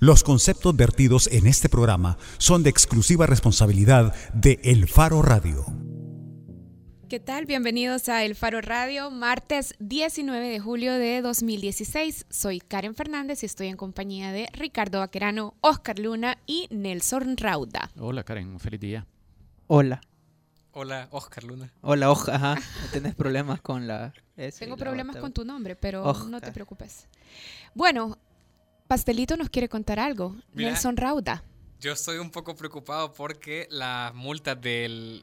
Los conceptos vertidos en este programa son de exclusiva responsabilidad de El Faro Radio. ¿Qué tal? Bienvenidos a El Faro Radio, martes 19 de julio de 2016. Soy Karen Fernández y estoy en compañía de Ricardo Vaquerano, Oscar Luna y Nelson Rauda. Hola Karen, un feliz día. Hola. Hola, Oscar Luna. Hola, Oja. Ajá. No tenés problemas con la S Tengo la problemas con tu nombre, pero Oscar. no te preocupes. Bueno, Pastelito nos quiere contar algo. Mira. Nelson Rauda. Yo estoy un poco preocupado porque las multas de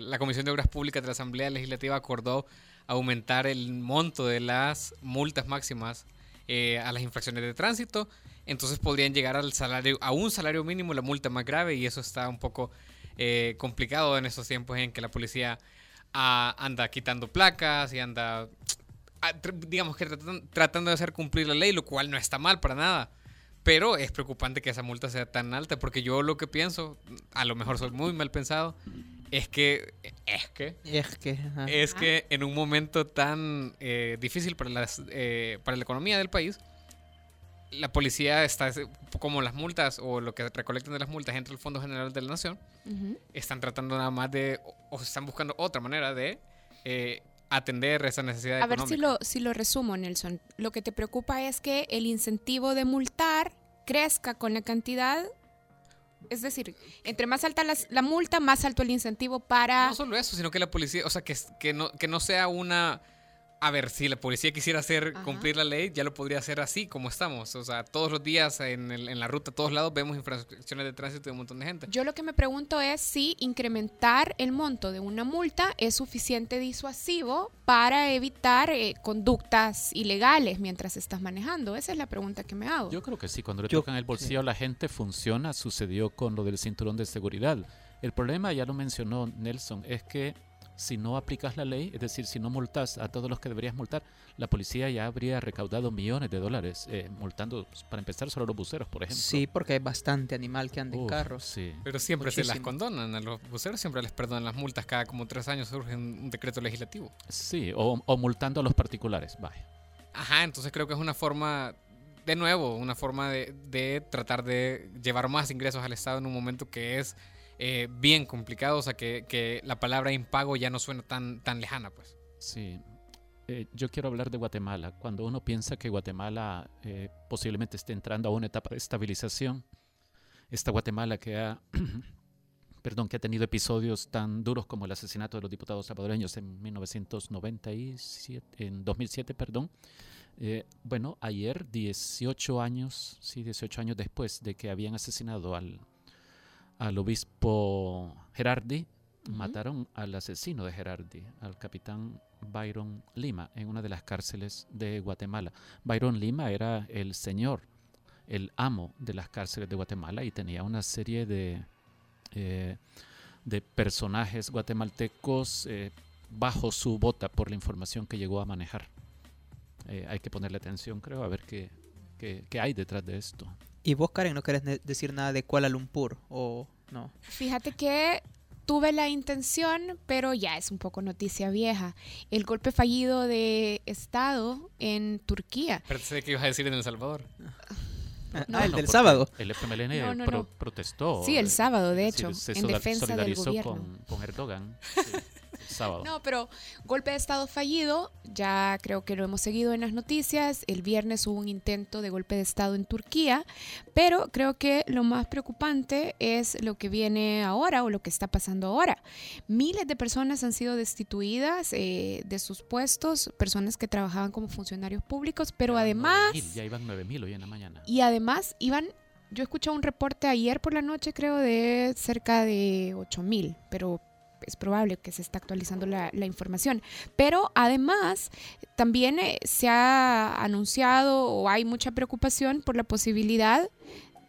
la Comisión de Obras Públicas de la Asamblea Legislativa acordó aumentar el monto de las multas máximas eh, a las infracciones de tránsito. Entonces podrían llegar al salario, a un salario mínimo la multa más grave y eso está un poco eh, complicado en estos tiempos en que la policía ah, anda quitando placas y anda, digamos que tratan- tratando de hacer cumplir la ley, lo cual no está mal para nada. Pero es preocupante que esa multa sea tan alta, porque yo lo que pienso, a lo mejor soy muy mal pensado, es que, es que, Es que. ajá. es que en un momento tan eh, difícil para, las, eh, para la economía del país, la policía está, como las multas o lo que recolectan de las multas entre el Fondo General de la Nación, Ujú. están tratando nada más de, o- o están buscando otra manera de eh, atender esa necesidad A ver si lo, si lo resumo, Nelson. Lo que te preocupa es que el incentivo de multar crezca con la cantidad. Es decir, entre más alta la multa, más alto el incentivo para... No solo eso, sino que la policía, o sea, que, que, no, que no sea una... A ver, si la policía quisiera hacer Ajá. cumplir la ley, ya lo podría hacer así como estamos. O sea, todos los días en, el- en la ruta, todos lados vemos infracciones de tránsito de un montón de gente. Yo lo que me pregunto es si incrementar el monto de una multa es suficiente disuasivo para evitar eh, conductas ilegales mientras estás manejando. Esa es la pregunta que me hago. Yo creo que sí, cuando le Yo- tocan el bolsillo a la gente funciona, sucedió con lo del cinturón de seguridad. El problema, ya lo mencionó Nelson, es que si no aplicas la ley, es decir, si no multas a todos los que deberías multar, la policía ya habría recaudado millones de dólares eh, multando, pues, para empezar, solo los buceros, por ejemplo. Sí, porque hay bastante animal que anda en carros. Sí. Pero siempre se las condonan. A los buceros siempre les perdonan las multas. Cada como tres años surge un un decreto legislativo. Sí, o, o multando a los particulares, vaya. Ajá, entonces creo que es una forma, de nuevo, una forma de, de tratar de llevar más ingresos al Estado en un momento que es eh, bien complicado, o sea, que, que la palabra impago ya no suena tan, tan lejana, pues. Sí. Eh, yo quiero hablar de Guatemala. Cuando uno piensa que Guatemala eh, posiblemente esté entrando a una etapa de estabilización, esta Guatemala que ha, perdón, que ha tenido episodios tan duros como el asesinato de los diputados salvadoreños en 1997, en 2007, perdón. Eh, bueno, ayer, 18 años, sí, 18 años después de que habían asesinado al, al obispo Gerardi, mataron al asesino de Gerardi, al capitán Byron Lima, en una de las cárceles de Guatemala. Byron Lima era el señor, el amo de las cárceles de Guatemala y tenía una serie de, eh, de personajes guatemaltecos eh, bajo su bota por la información que llegó a manejar. Eh, hay que ponerle atención, creo, a ver qué, qué, qué hay detrás de esto. ¿Y vos, Karen, no querés decir nada de Kuala Lumpur? ¿O no? Fíjate que tuve la intención, pero ya es un poco noticia vieja. El golpe fallido de Estado en Turquía. Pensé que ibas a decir en El Salvador. Ah, No, ah, el No, del sábado. El FMLN No, no, pro- no. protestó. Sí, el eh, sábado, de sí, hecho, se en defensa del gobierno. Con, con Erdogan. sí, sábado. No, pero golpe de Estado fallido, ya creo que lo hemos seguido en las noticias. El viernes hubo un intento de golpe de Estado en Turquía, pero creo que lo más preocupante es lo que viene ahora o lo que está pasando ahora. Miles de personas han sido destituidas eh, de sus puestos, personas que trabajaban como funcionarios públicos, pero Ya además... 9.000, ya iban 9.000 hoy en la mañana. Y además iban, yo escuché un reporte ayer por la noche, creo, de cerca de 8 mil, pero es probable que se está actualizando la, información. Pero además, también eh, se ha anunciado o hay mucha preocupación por la posibilidad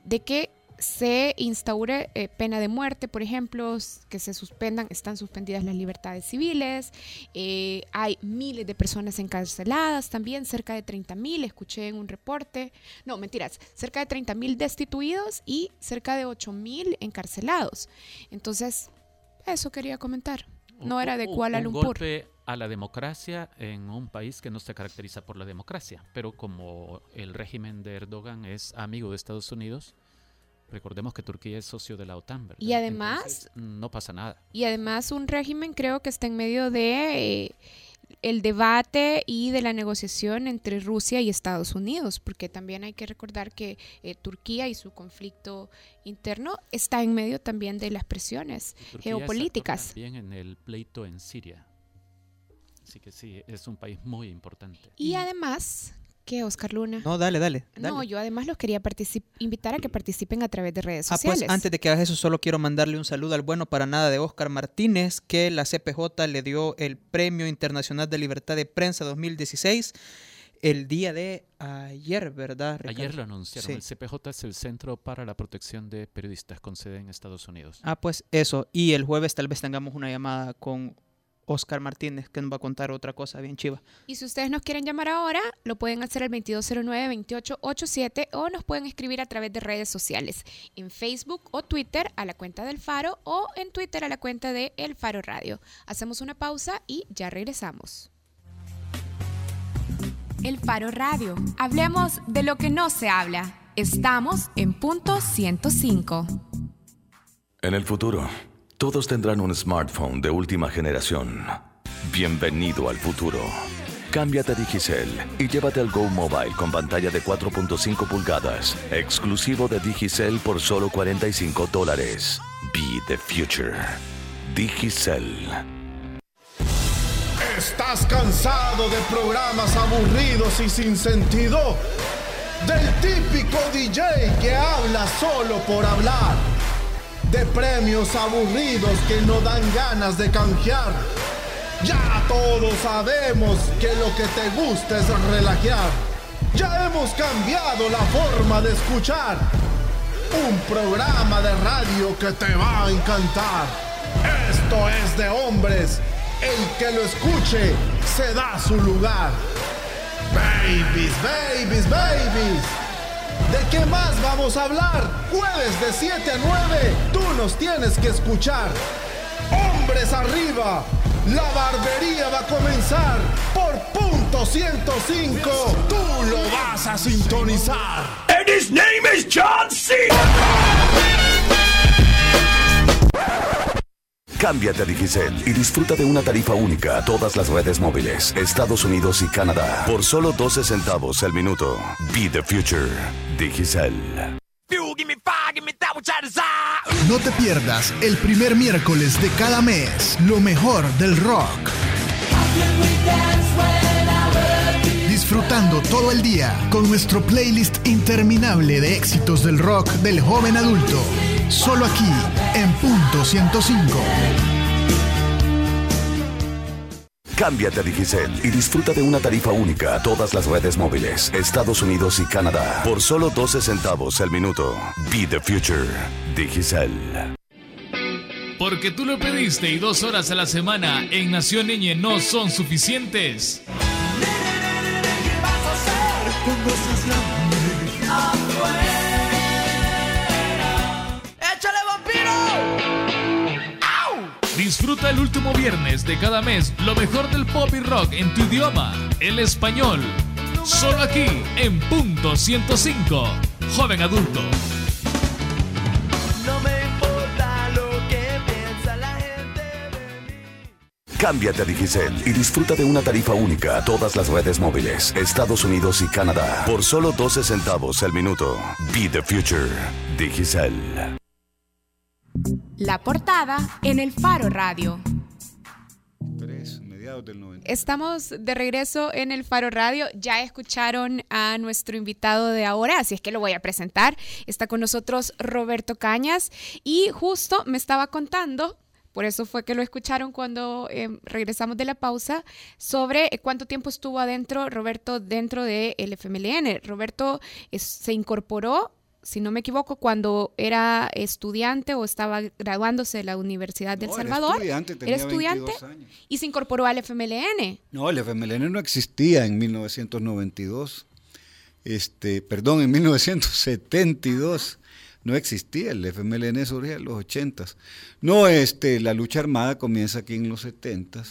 de que se instaure eh, pena de muerte, por ejemplo, que se suspendan, están suspendidas las libertades civiles, eh, hay miles de personas encarceladas también, cerca de 30 mil, escuché en un reporte, no, mentiras, cerca de 30 mil destituidos y cerca de 8 mil encarcelados. Entonces, eso quería comentar. no era de Un- Kuala un Lumpur. golpe a la democracia en un país que no se caracteriza por la democracia, pero como el régimen de Erdogan es amigo de Estados Unidos, recordemos que Turquía es socio de la OTAN, ¿verdad? Y además- Entonces, no pasa nada. Y además un régimen creo que está en medio de eh, el debate y de la negociación entre Rusia y Estados Unidos, porque también hay que recordar que eh, Turquía y su conflicto interno está en medio también de las presiones geopolíticas. También en el pleito en Siria. Así que sí, es un país muy importante. Y además, que Oscar Luna? No, dale, dale. dale. No, yo además los quería particip- invitar a que participen a través de redes Ah, sociales. pues antes de que hagas eso, solo quiero mandarle un saludo al bueno para nada de Oscar Martínez, que la CPJ le dio el Premio Internacional de Libertad de Prensa 2016 el día de ayer, ¿verdad? Ayer lo anunciaron. Sí. El CPJ es el Centro para la Protección de Periodistas con sede en Estados Unidos. Ah, pues eso. Y el jueves tal vez tengamos una llamada con Oscar Martínez, que nos va a contar otra cosa bien chiva. Y si ustedes nos quieren llamar ahora, lo pueden hacer al 2209-2887 o nos pueden escribir a través de redes sociales, en Facebook o Twitter a la cuenta del Faro o en Twitter a la cuenta de El Faro Radio. Hacemos una pausa y ya regresamos. El Faro Radio. Hablemos de lo que no se habla. Estamos en punto 105. En el futuro, todos tendrán un smartphone de última generación. Bienvenido al futuro. Cámbiate a Digicel y llévate el Go Mobile con pantalla de 4.5 pulgadas, exclusivo de Digicel por solo 45 dólares. Be the future. Digicel. ¿Estás cansado de programas aburridos y sin sentido? Del típico DJ que habla solo por hablar. De premios aburridos que no dan ganas de canjear. Ya todos sabemos que lo que te gusta es relajear. Ya hemos cambiado la forma de escuchar. Un programa de radio que te va a encantar. Esto es de hombres. El que lo escuche se da su lugar. Babies, babies, babies. ¿De qué más vamos a hablar? Jueves de 7 a 9, tú nos tienes que escuchar. Hombres arriba, la barbería va a comenzar. Por punto 105, tú lo vas a sintonizar. And his name is John C. Cámbiate a Digicel y disfruta de una tarifa única a todas las redes móviles, Estados Unidos y Canadá, por solo 12 centavos el minuto. Be the future. Digicel. No te pierdas el primer miércoles de cada mes lo mejor del rock. Disfrutando todo el día con nuestro playlist interminable de éxitos del rock del joven adulto. Solo aquí en punto 105. Cámbiate a Digicel y disfruta de una tarifa única a todas las redes móviles, Estados Unidos y Canadá, por solo 12 centavos el minuto. Be the future. Digicel. Porque tú lo pediste y dos horas a la semana en Nación Niñe no son suficientes. ¡Échale vampiro! Disfruta el último viernes de cada mes lo mejor del pop y rock en tu idioma, el español. Solo aquí en punto 105. Joven adulto. No me importa lo que piensa la gente de mí. Cámbiate a Digicel y disfruta de una tarifa única a todas las redes móviles, Estados Unidos y Canadá, por solo 12 centavos el minuto. Be the future. Digicel. La portada en el Faro Radio. Tres, mediados del 90. Estamos de regreso en el Faro Radio. Ya escucharon a nuestro invitado de ahora, así es que lo voy a presentar. Está con nosotros Roberto Cañas y justo me estaba contando, por eso fue que lo escucharon cuando eh, regresamos de la pausa, sobre eh, cuánto tiempo estuvo adentro Roberto dentro del FMLN. Roberto es- se incorporó si no me equivoco, cuando era estudiante o estaba graduándose de la Universidad del No, era Salvador. estudiante, tenía era estudiante 22 años. y se incorporó al FMLN. No, el FMLN no existía en 1992. Este, perdón, en 1972. no existía, el FMLN surge en los 80. No, este, la lucha armada comienza aquí en los 70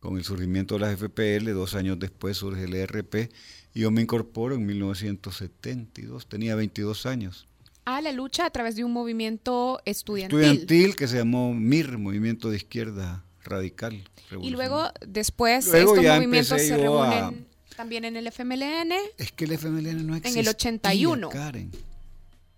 con el surgimiento de las FPL, dos años después surge el ERP y yo me incorporo en 1972, tenía 22 años. A la lucha a través de un movimiento estudiantil. Estudiantil que se llamó MIR, Movimiento de Izquierda Radical. Y luego, después, Luego estos movimientos se a- reúnen también en el FMLN. Es que el FMLN no En existía. el 81. Karen.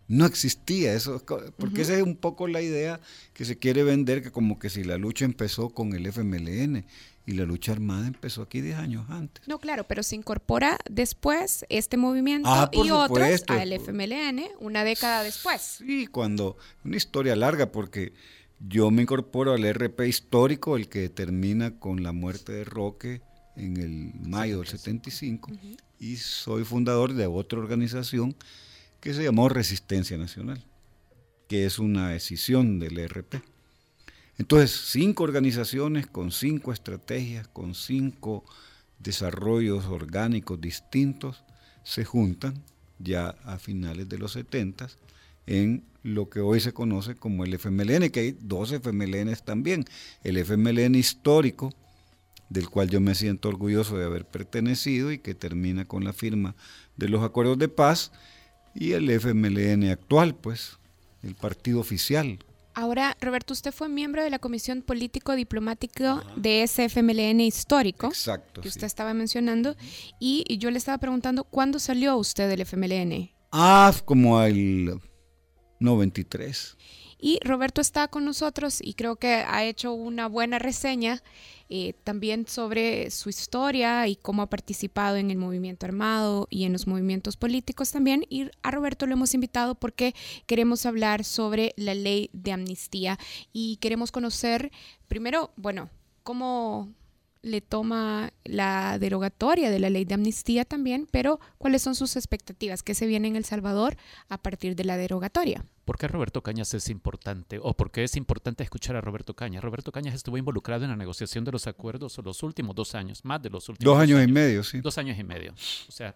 No existía eso, porque esa es un poco la idea que se quiere vender, que como que si la lucha empezó con el FMLN y la lucha armada empezó aquí 10 años antes. No, claro, pero se incorpora después este movimiento Ah, y otros supuesto. al FMLN una década después. Sí, cuando, una historia larga, porque yo me incorporo al RP histórico, el que termina con la muerte de Roque en el mayo del 75, y soy fundador de otra organización que se llamó Resistencia Nacional, que es una escisión del RP. Entonces, cinco organizaciones con cinco estrategias, con cinco desarrollos orgánicos distintos, se juntan ya a finales de los 70 en lo que hoy se conoce como el FMLN, que hay dos FMLNs también. El FMLN histórico, del cual yo me siento orgulloso de haber pertenecido y que termina con la firma de los acuerdos de paz, y el FMLN actual, pues, el partido oficial. Ahora, Roberto, usted fue miembro de la Comisión Político-Diplomática de ese FMLN histórico Exacto. que sí. usted estaba mencionando y y yo le estaba preguntando, ¿cuándo salió usted del FMLN? Ah, como el 93. Y Roberto está con nosotros y creo que ha hecho una buena reseña eh, también sobre su historia y cómo ha participado en el movimiento armado y en los movimientos políticos también. Y a Roberto lo hemos invitado porque queremos hablar sobre la ley de amnistía y queremos conocer primero, bueno, cómo le toma la derogatoria de la ley de amnistía también, pero cuáles son sus expectativas, qué se viene en El Salvador a partir de la derogatoria. ¿Por qué Roberto Cañas es importante? ¿O por qué es importante escuchar a Roberto Cañas? Roberto Cañas estuvo involucrado en la negociación de los acuerdos los últimos dos años, más de los últimos Dos años y medio, sí. Dos años y medio. O sea,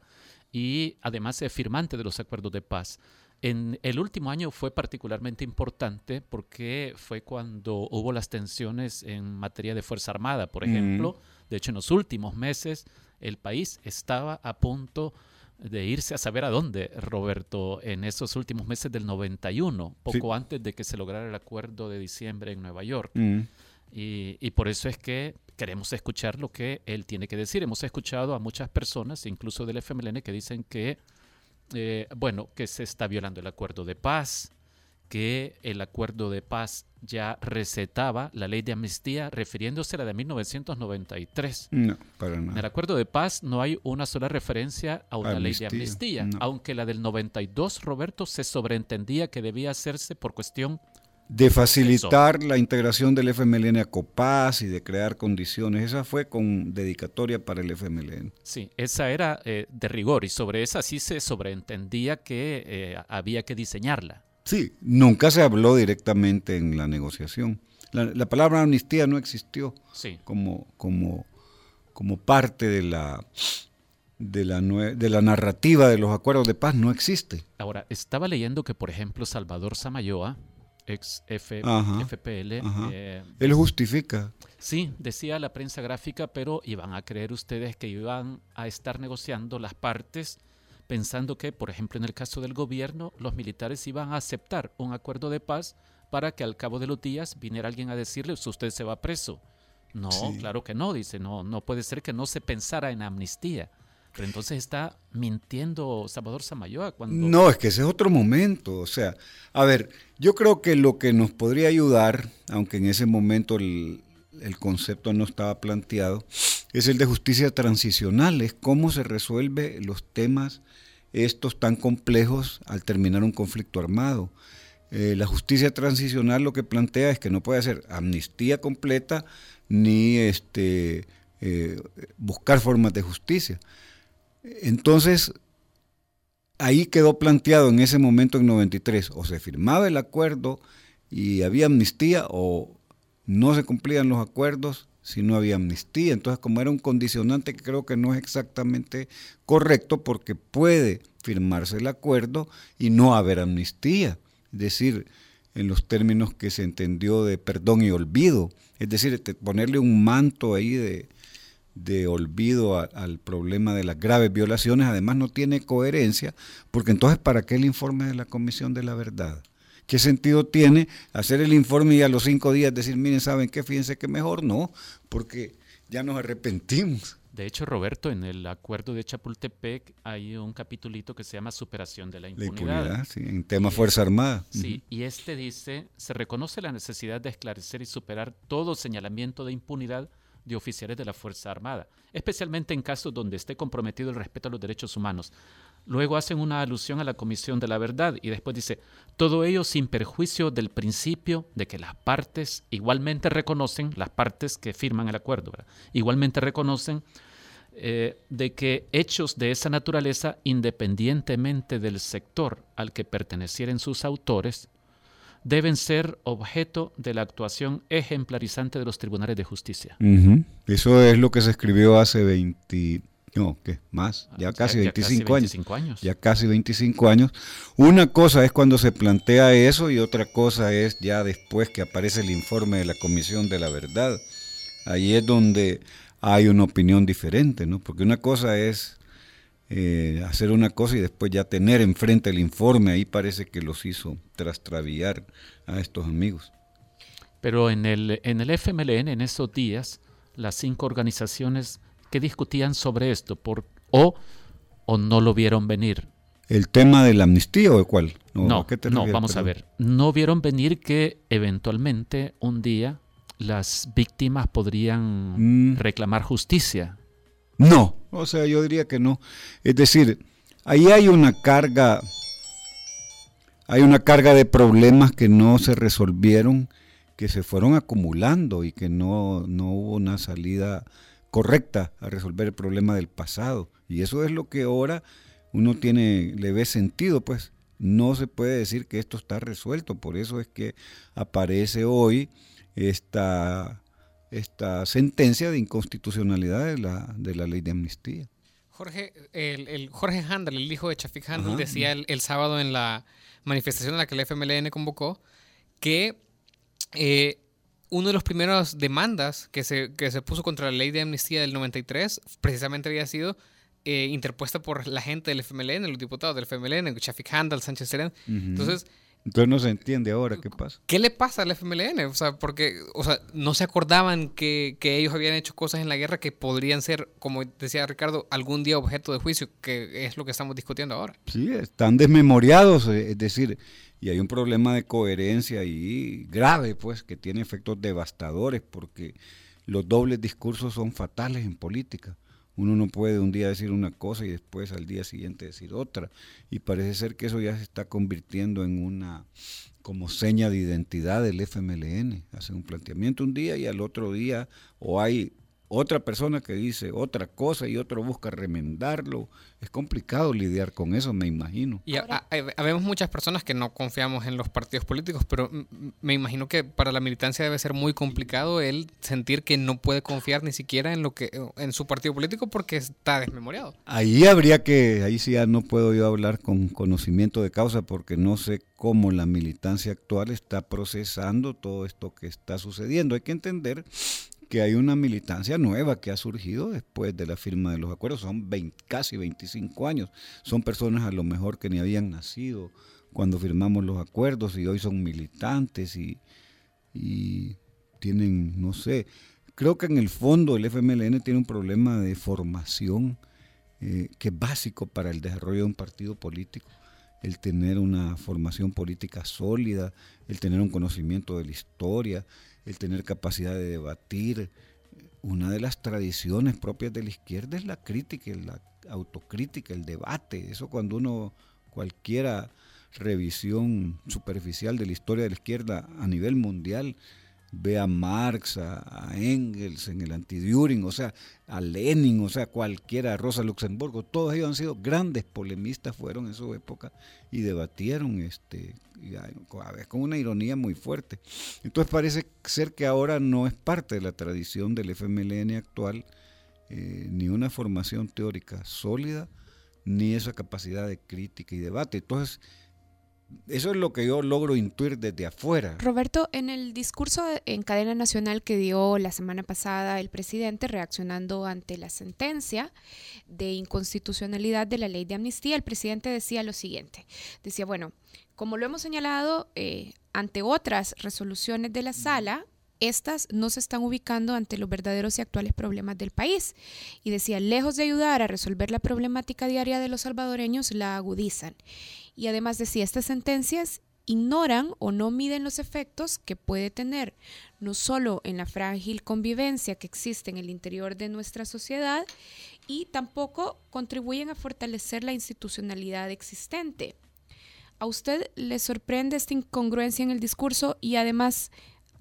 y además es firmante de los acuerdos de paz. En el último año fue particularmente importante porque fue cuando hubo las tensiones en materia de Fuerza Armada, por Mm. ejemplo. De hecho, en los últimos meses el país estaba a punto de irse a saber a dónde, Roberto, en esos últimos meses del 91, poco antes de que se lograra el acuerdo de diciembre en Nueva York. Mm. Y, y por eso es que queremos escuchar lo que él tiene que decir. Hemos escuchado a muchas personas, incluso del FMLN, que dicen que, eh, bueno, que se está violando el acuerdo de paz, que el acuerdo de paz ya recetaba la ley de amnistía refiriéndose a la de 1993. No, para En el nada. acuerdo de paz no hay una sola referencia a una ley de Amnistía, amnistía, no. aunque la del 92, Roberto, se sobreentendía que debía hacerse por cuestión De facilitar la integración del FMLN a COPAS y de crear condiciones. Esa fue con dedicatoria para el FMLN. Sí, esa era eh, de rigor y sobre esa sí se sobreentendía que eh, había que diseñarla. Sí, nunca se habló directamente en la negociación. La, la palabra amnistía no existió Sí. como, como, como parte de la, de, la nue- de la narrativa de los acuerdos de paz, no existe. Ahora, estaba leyendo que, por ejemplo, Salvador Samayoa, ex F- Ajá, FPL, ajá. eh, Él justifica. Sí, decía la prensa gráfica, pero iban a creer ustedes que iban a estar negociando las partes pensando que, por ejemplo, en el caso del gobierno, los militares iban a aceptar un acuerdo de paz para que al cabo de los días viniera alguien a decirle, usted se va preso. No, Sí. claro que no, dice, no, no puede ser que no se pensara en amnistía. Pero entonces está mintiendo Salvador Samayoa cuando... No, es que ese es otro momento. O sea, a ver, yo creo que lo que nos podría ayudar, aunque en ese momento el, concepto no estaba planteado, es el de justicia transicional, es cómo se resuelve los temas estos tan complejos al terminar un conflicto armado. Eh, la justicia transicional lo que plantea es que no puede hacer amnistía completa ni este, eh, buscar formas de justicia. Entonces, ahí quedó planteado en ese momento en 93, o se firmaba el acuerdo y había amnistía o no se cumplían los acuerdos si no había amnistía. Entonces, como era un condicionante que creo que no es exactamente correcto porque puede firmarse el acuerdo y no haber amnistía. es decir, en los términos que se entendió de perdón y olvido, es decir, ponerle un manto ahí de, de olvido a- al problema de las graves violaciones, además no tiene coherencia, porque entonces ¿para qué el informe de la Comisión de la Verdad? ¿Qué sentido tiene hacer el informe y a los cinco días decir, miren, ¿saben qué? Fíjense que mejor no, porque ya nos arrepentimos. De hecho, Roberto, en el acuerdo de Chapultepec hay un capitulito que se llama Superación de la La impunidad. impunidad, sí, en tema Fuerza Armada. Sí, y este dice, se reconoce la necesidad de esclarecer y superar todo señalamiento de impunidad de oficiales de la Fuerza Armada, especialmente en casos donde esté comprometido el respeto a los derechos humanos. Luego hacen una alusión a la Comisión de la Verdad y después dice, todo ello sin perjuicio del principio de que las partes igualmente reconocen, las partes que firman el acuerdo, igualmente reconocen eh, de que hechos de esa naturaleza, independientemente del sector al que pertenecieren sus autores, deben ser objeto de la actuación ejemplarizante de los tribunales de justicia. Eso es lo que se escribió hace 20, no, ¿qué? Más, ya casi Ah, ya casi 25 años. 25 años. Ya casi 25 años. Una cosa es cuando se plantea eso y otra cosa es ya después que aparece el informe de la Comisión de la Verdad. Ahí es donde hay una opinión diferente, ¿no? Porque una cosa es eh, hacer una cosa y después ya tener enfrente el informe, ahí parece que los hizo trastraviar a estos amigos. Pero en el, en el FMLN, en esos días, las cinco organizaciones que discutían sobre esto, por, o, o no lo vieron venir. ¿El tema de la amnistía o de cuál? No, ¿a qué te no, vamos a ver. No vieron venir que eventualmente un día las víctimas podrían Mm. reclamar justicia. No, o sea, yo diría que no. Es decir, ahí hay una carga, hay una carga de problemas que no se resolvieron, que se fueron acumulando y que no, no hubo una salida correcta a resolver el problema del pasado. Y eso es lo que ahora uno tiene, le ve sentido, pues. No se puede decir que esto está resuelto, por eso es que aparece hoy esta, esta sentencia de inconstitucionalidad de la, de la ley de amnistía. Jorge, el, el Jorge Handel, el hijo de Chafik Handel, Ajá. decía el, el sábado en la manifestación a la que el FMLN convocó que eh, uno de los primeros demandas que se, que se puso contra la ley de amnistía del 93 precisamente había sido eh, interpuesta por la gente del FMLN, los diputados del FMLN, Chafik Handel, Sánchez Serén. Entonces, Entonces no se entiende ahora qué pasa. ¿Qué le pasa al FMLN? O sea, porque o sea, no se acordaban que, que ellos habían hecho cosas en la guerra que podrían ser, como decía Ricardo, algún día objeto de juicio, que es lo que estamos discutiendo ahora. Sí, están desmemoriados, eh, es decir, y hay un problema de coherencia ahí grave, pues, que tiene efectos devastadores, porque los dobles discursos son fatales en política. Uno no puede un día decir una cosa y después al día siguiente decir otra. Y parece ser que eso ya se está convirtiendo en una como seña de identidad del FMLN. Hacen un planteamiento un día y al otro día o hay otra persona que dice otra cosa y otro busca remendarlo. Es complicado lidiar con eso, me imagino. Y ha- ha- ha- habemos muchas personas que no confiamos en los partidos políticos, pero me imagino que para la militancia debe ser muy complicado el sentir que no puede confiar ni siquiera en lo que en su partido político porque está desmemoriado. Ahí habría que, ahí sí ya no puedo yo hablar con conocimiento de causa porque no sé cómo la militancia actual está procesando todo esto que está sucediendo. Hay que entender que hay una militancia nueva que ha surgido después de la firma de los acuerdos. Son 20 casi 25 años. Son personas a lo mejor que ni habían nacido cuando firmamos los acuerdos y hoy son militantes y, y tienen, no sé, creo que en el fondo el FMLN tiene un problema de formación eh, que es básico para el desarrollo de un partido político, el tener una formación política sólida, el tener un conocimiento de la historia, el tener capacidad de debatir. Una de las tradiciones propias de la izquierda es la crítica, la autocrítica, el debate. Eso cuando uno, cualquiera revisión superficial de la historia de la izquierda a nivel mundial, ve a Marx, a, Engels en el anti-Düring, o sea, a Lenin, o sea, cualquiera, a Rosa Luxemburgo, todos ellos han sido grandes polemistas, fueron en su época y debatieron este, con una ironía muy fuerte. Entonces parece ser que ahora no es parte de la tradición del FMLN actual eh, ni una formación teórica sólida, ni esa capacidad de crítica y debate. Entonces, Eso es lo que yo logro intuir desde afuera. Roberto, en el discurso en cadena nacional que dio la semana pasada el presidente reaccionando ante la sentencia de inconstitucionalidad de la ley de amnistía, el presidente decía lo siguiente. Decía, bueno, como lo hemos señalado eh, ante otras resoluciones de la sala, estas no se están ubicando ante los verdaderos y actuales problemas del país. Y decía, lejos de ayudar a resolver la problemática diaria de los salvadoreños, la agudizan. Y además decía, estas sentencias ignoran o no miden los efectos que puede tener no solo en la frágil convivencia que existe en el interior de nuestra sociedad y tampoco contribuyen a fortalecer la institucionalidad existente. ¿A usted le sorprende esta incongruencia en el discurso y además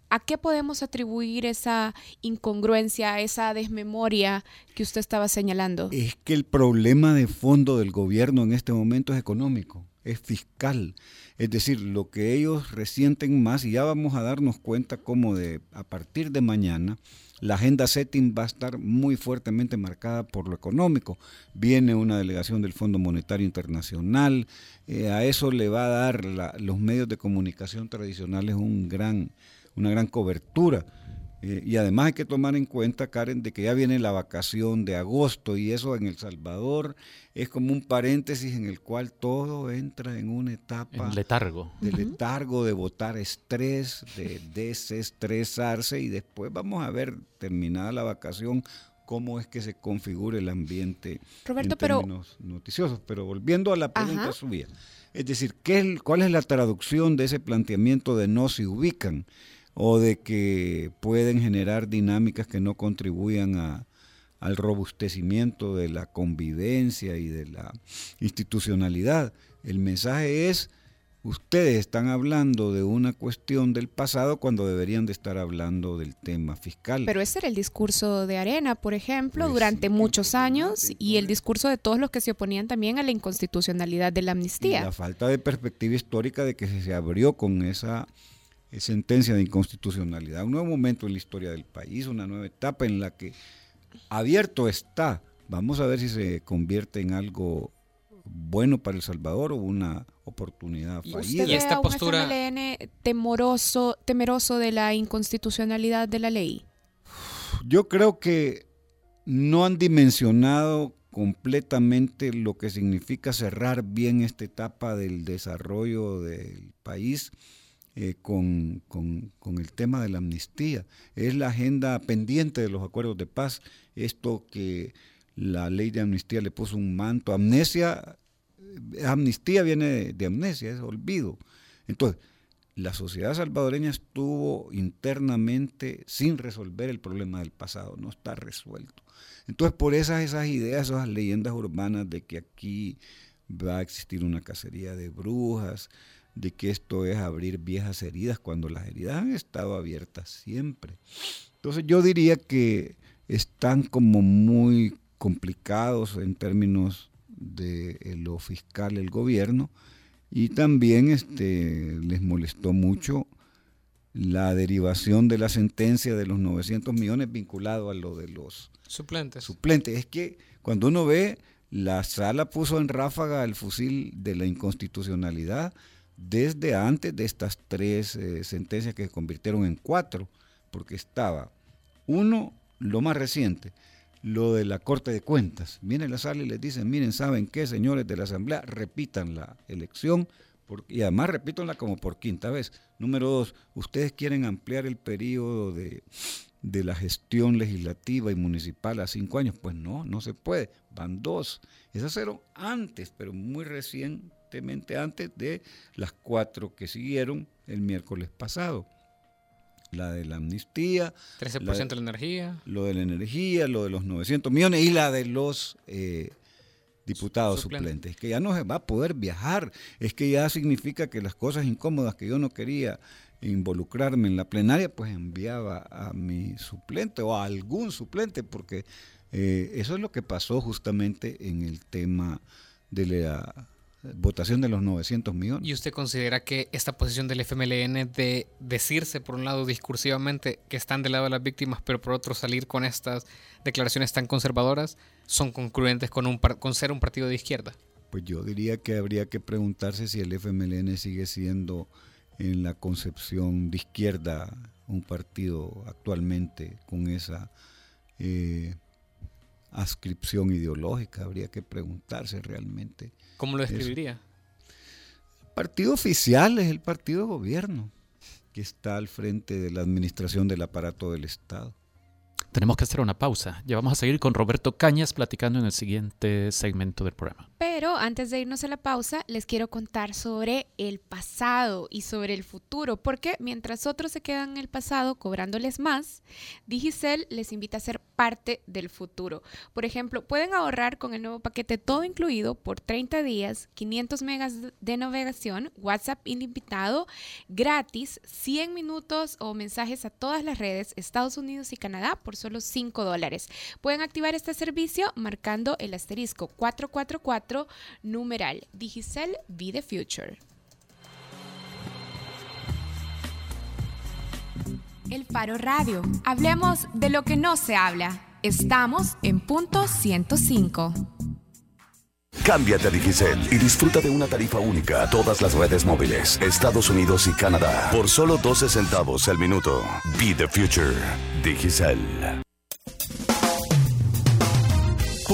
¿A qué podemos atribuir esa incongruencia, esa desmemoria que usted estaba señalando? Es que el problema de fondo del gobierno en este momento es económico, es fiscal. Es decir, lo que ellos resienten más, y ya vamos a darnos cuenta cómo de, a partir de mañana la agenda setting va a estar muy fuertemente marcada por lo económico. Viene una delegación del Fondo Monetario Internacional, eh, a eso le va a dar los medios de comunicación tradicionales un gran una gran cobertura. Eh, y además hay que tomar en cuenta, Karen, de que ya viene la vacación de agosto y eso en El Salvador es como un paréntesis en el cual todo entra en una etapa En letargo. de letargo, de botar estrés, de desestresarse y después vamos a ver, terminada la vacación, cómo es que se configura el ambiente Roberto, en pero- términos noticiosos. Pero volviendo a la pregunta Ajá. suya, es decir, ¿qué es- ¿cuál es la traducción de ese planteamiento de no se ubican o de que pueden generar dinámicas que no contribuyan a, al robustecimiento de la convivencia y de la institucionalidad? El mensaje es, ustedes están hablando de una cuestión del pasado cuando deberían de estar hablando del tema fiscal. Pero ese era el discurso de Arena, por ejemplo, Pues durante sí, muchos años y el discurso de todos los que se oponían también a la inconstitucionalidad de la Y amnistía. la falta de perspectiva histórica de que se abrió con esa sentencia de inconstitucionalidad. Un nuevo momento en la historia del país, una nueva etapa en la que abierto está. Vamos a ver si se convierte en algo bueno para El Salvador o una oportunidad Y- ¿Usted fallida. y ve esta a un postura- FMLN temoroso, temeroso de la inconstitucionalidad de la ley? Yo creo que no han dimensionado completamente lo que significa cerrar bien esta etapa del desarrollo del país eh, con, con- con el tema de la amnistía. Es la agenda pendiente de los acuerdos de paz, esto que la ley de amnistía le puso un manto. Amnesia, eh, amnistía viene de, de amnesia, es olvido. Entonces, la sociedad salvadoreña estuvo internamente sin resolver el problema del pasado, no está resuelto. Entonces, por esas, esas ideas, esas leyendas urbanas de que aquí va a existir una cacería de brujas, de que esto es abrir viejas heridas, cuando las heridas han estado abiertas siempre. Entonces, yo diría que están como muy complicados en términos de eh, lo fiscal el gobierno y también este, les molestó mucho la derivación de la sentencia de los 900 millones vinculado a lo de los Suplentes. suplentes. Es que cuando uno ve, la sala puso en ráfaga el fusil de la inconstitucionalidad desde antes de estas tres eh, sentencias que se convirtieron en cuatro, porque estaba uno, lo más reciente, lo de la Corte de Cuentas. Viene la sala y les dicen, miren, ¿saben qué, señores de la Asamblea? Repitan la elección por- y además repítanla como por quinta vez. Número dos, ustedes quieren ampliar el periodo de, de la gestión legislativa y municipal a cinco años. Pues no, no se puede. Van dos. Esas fueron antes, pero muy antes de las cuatro que siguieron el miércoles pasado. La de la amnistía, 13% de la energía. lo de la energía, lo de los 900 millones y la de los eh, diputados Suplentes. suplentes. Que ya no se va a poder viajar. Es que ya significa que las cosas incómodas que yo no quería involucrarme en la plenaria, pues enviaba a mi suplente o a algún suplente, porque eh, eso es lo que pasó justamente en el tema de la votación de los 900 millones. ¿Y usted considera que esta posición del FMLN de decirse, por un lado, discursivamente que están del lado de las víctimas, pero por otro salir con estas declaraciones tan conservadoras, son concurrentes con, un con ser un partido de izquierda? pues yo diría que habría que preguntarse si el FMLN sigue siendo en la concepción de izquierda un partido actualmente con esa eh, ascripción ideológica. Habría que preguntarse realmente. ¿Cómo lo describiría? El partido oficial es el partido de gobierno que está al frente de la administración del aparato del Estado. Tenemos que hacer una pausa. Ya vamos a seguir con Roberto Cañas platicando en el siguiente segmento del programa. Pero antes de irnos a la pausa, les quiero contar sobre el pasado y sobre el futuro, porque mientras otros se quedan en el pasado cobrándoles más, Digicel les invita a ser parte del futuro. Por ejemplo, pueden ahorrar con el nuevo paquete todo incluido por 30 días, 500 megas de navegación, WhatsApp ilimitado, gratis, 100 minutos o mensajes a todas las redes, Estados Unidos y Canadá por solo 5 dólares. Pueden activar este servicio marcando el asterisco 444 numeral Digicel Be the Future. El Faro Radio. Hablemos de lo que no se habla. Estamos en punto 105. Cámbiate a Digicel y disfruta de una tarifa única a todas las redes móviles, Estados Unidos y Canadá, por solo 12 centavos el minuto. Be the future. Digicel.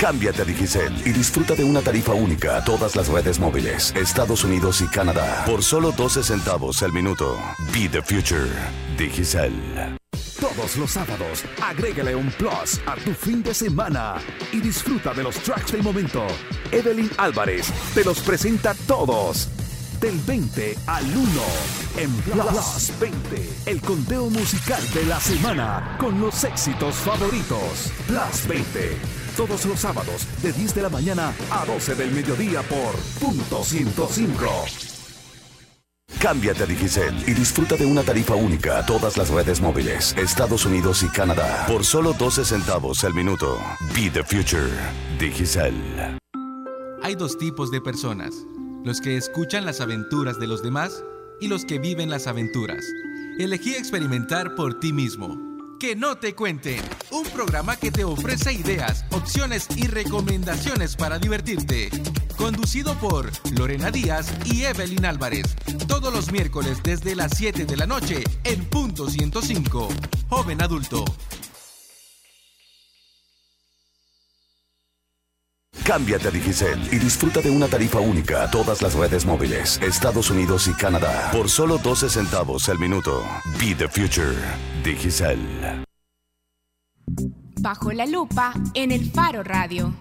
Cámbiate a Digicel y disfruta de una tarifa única a todas las redes móviles, Estados Unidos y Canadá, por solo 12 centavos el minuto. Be the future. Digicel. Todos los sábados, agrégale un plus a tu fin de semana y disfruta de los tracks del momento. Evelyn Álvarez te los presenta todos. Del 20 al 1 en Plus 20, el conteo musical de la semana con los éxitos favoritos. Plus 20, todos los sábados de 10 de la mañana a 12 del mediodía por punto 105. Cámbiate a Digicel y disfruta de una tarifa única a todas las redes móviles, Estados Unidos y Canadá, por solo 12 centavos el minuto. Be the future. Digicel. Hay dos tipos de personas, los que escuchan las aventuras de los demás y los que viven las aventuras. Elegí experimentar por ti mismo. Que no te cuenten, un programa que te ofrece ideas, opciones y recomendaciones para divertirte. Conducido por Lorena Díaz y Evelyn Álvarez. Todos los miércoles desde las 7 de la noche en punto 105. Joven adulto. Cámbiate a Digicel y disfruta de una tarifa única a todas las redes móviles, Estados Unidos y Canadá, por solo 12 centavos el minuto. Be the future. Digicel. Bajo la lupa en el Faro Radio.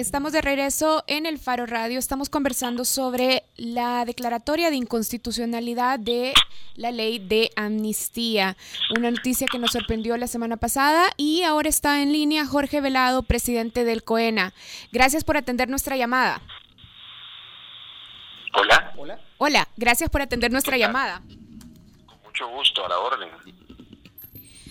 Estamos de regreso en el Faro Radio. Estamos conversando sobre la declaratoria de inconstitucionalidad de la ley de amnistía. Una noticia que nos sorprendió la semana pasada y ahora está en línea Jorge Velado, presidente del COENA. Gracias por atender nuestra llamada. Hola. Hola, gracias por atender nuestra llamada. Mucho gusto, a la orden.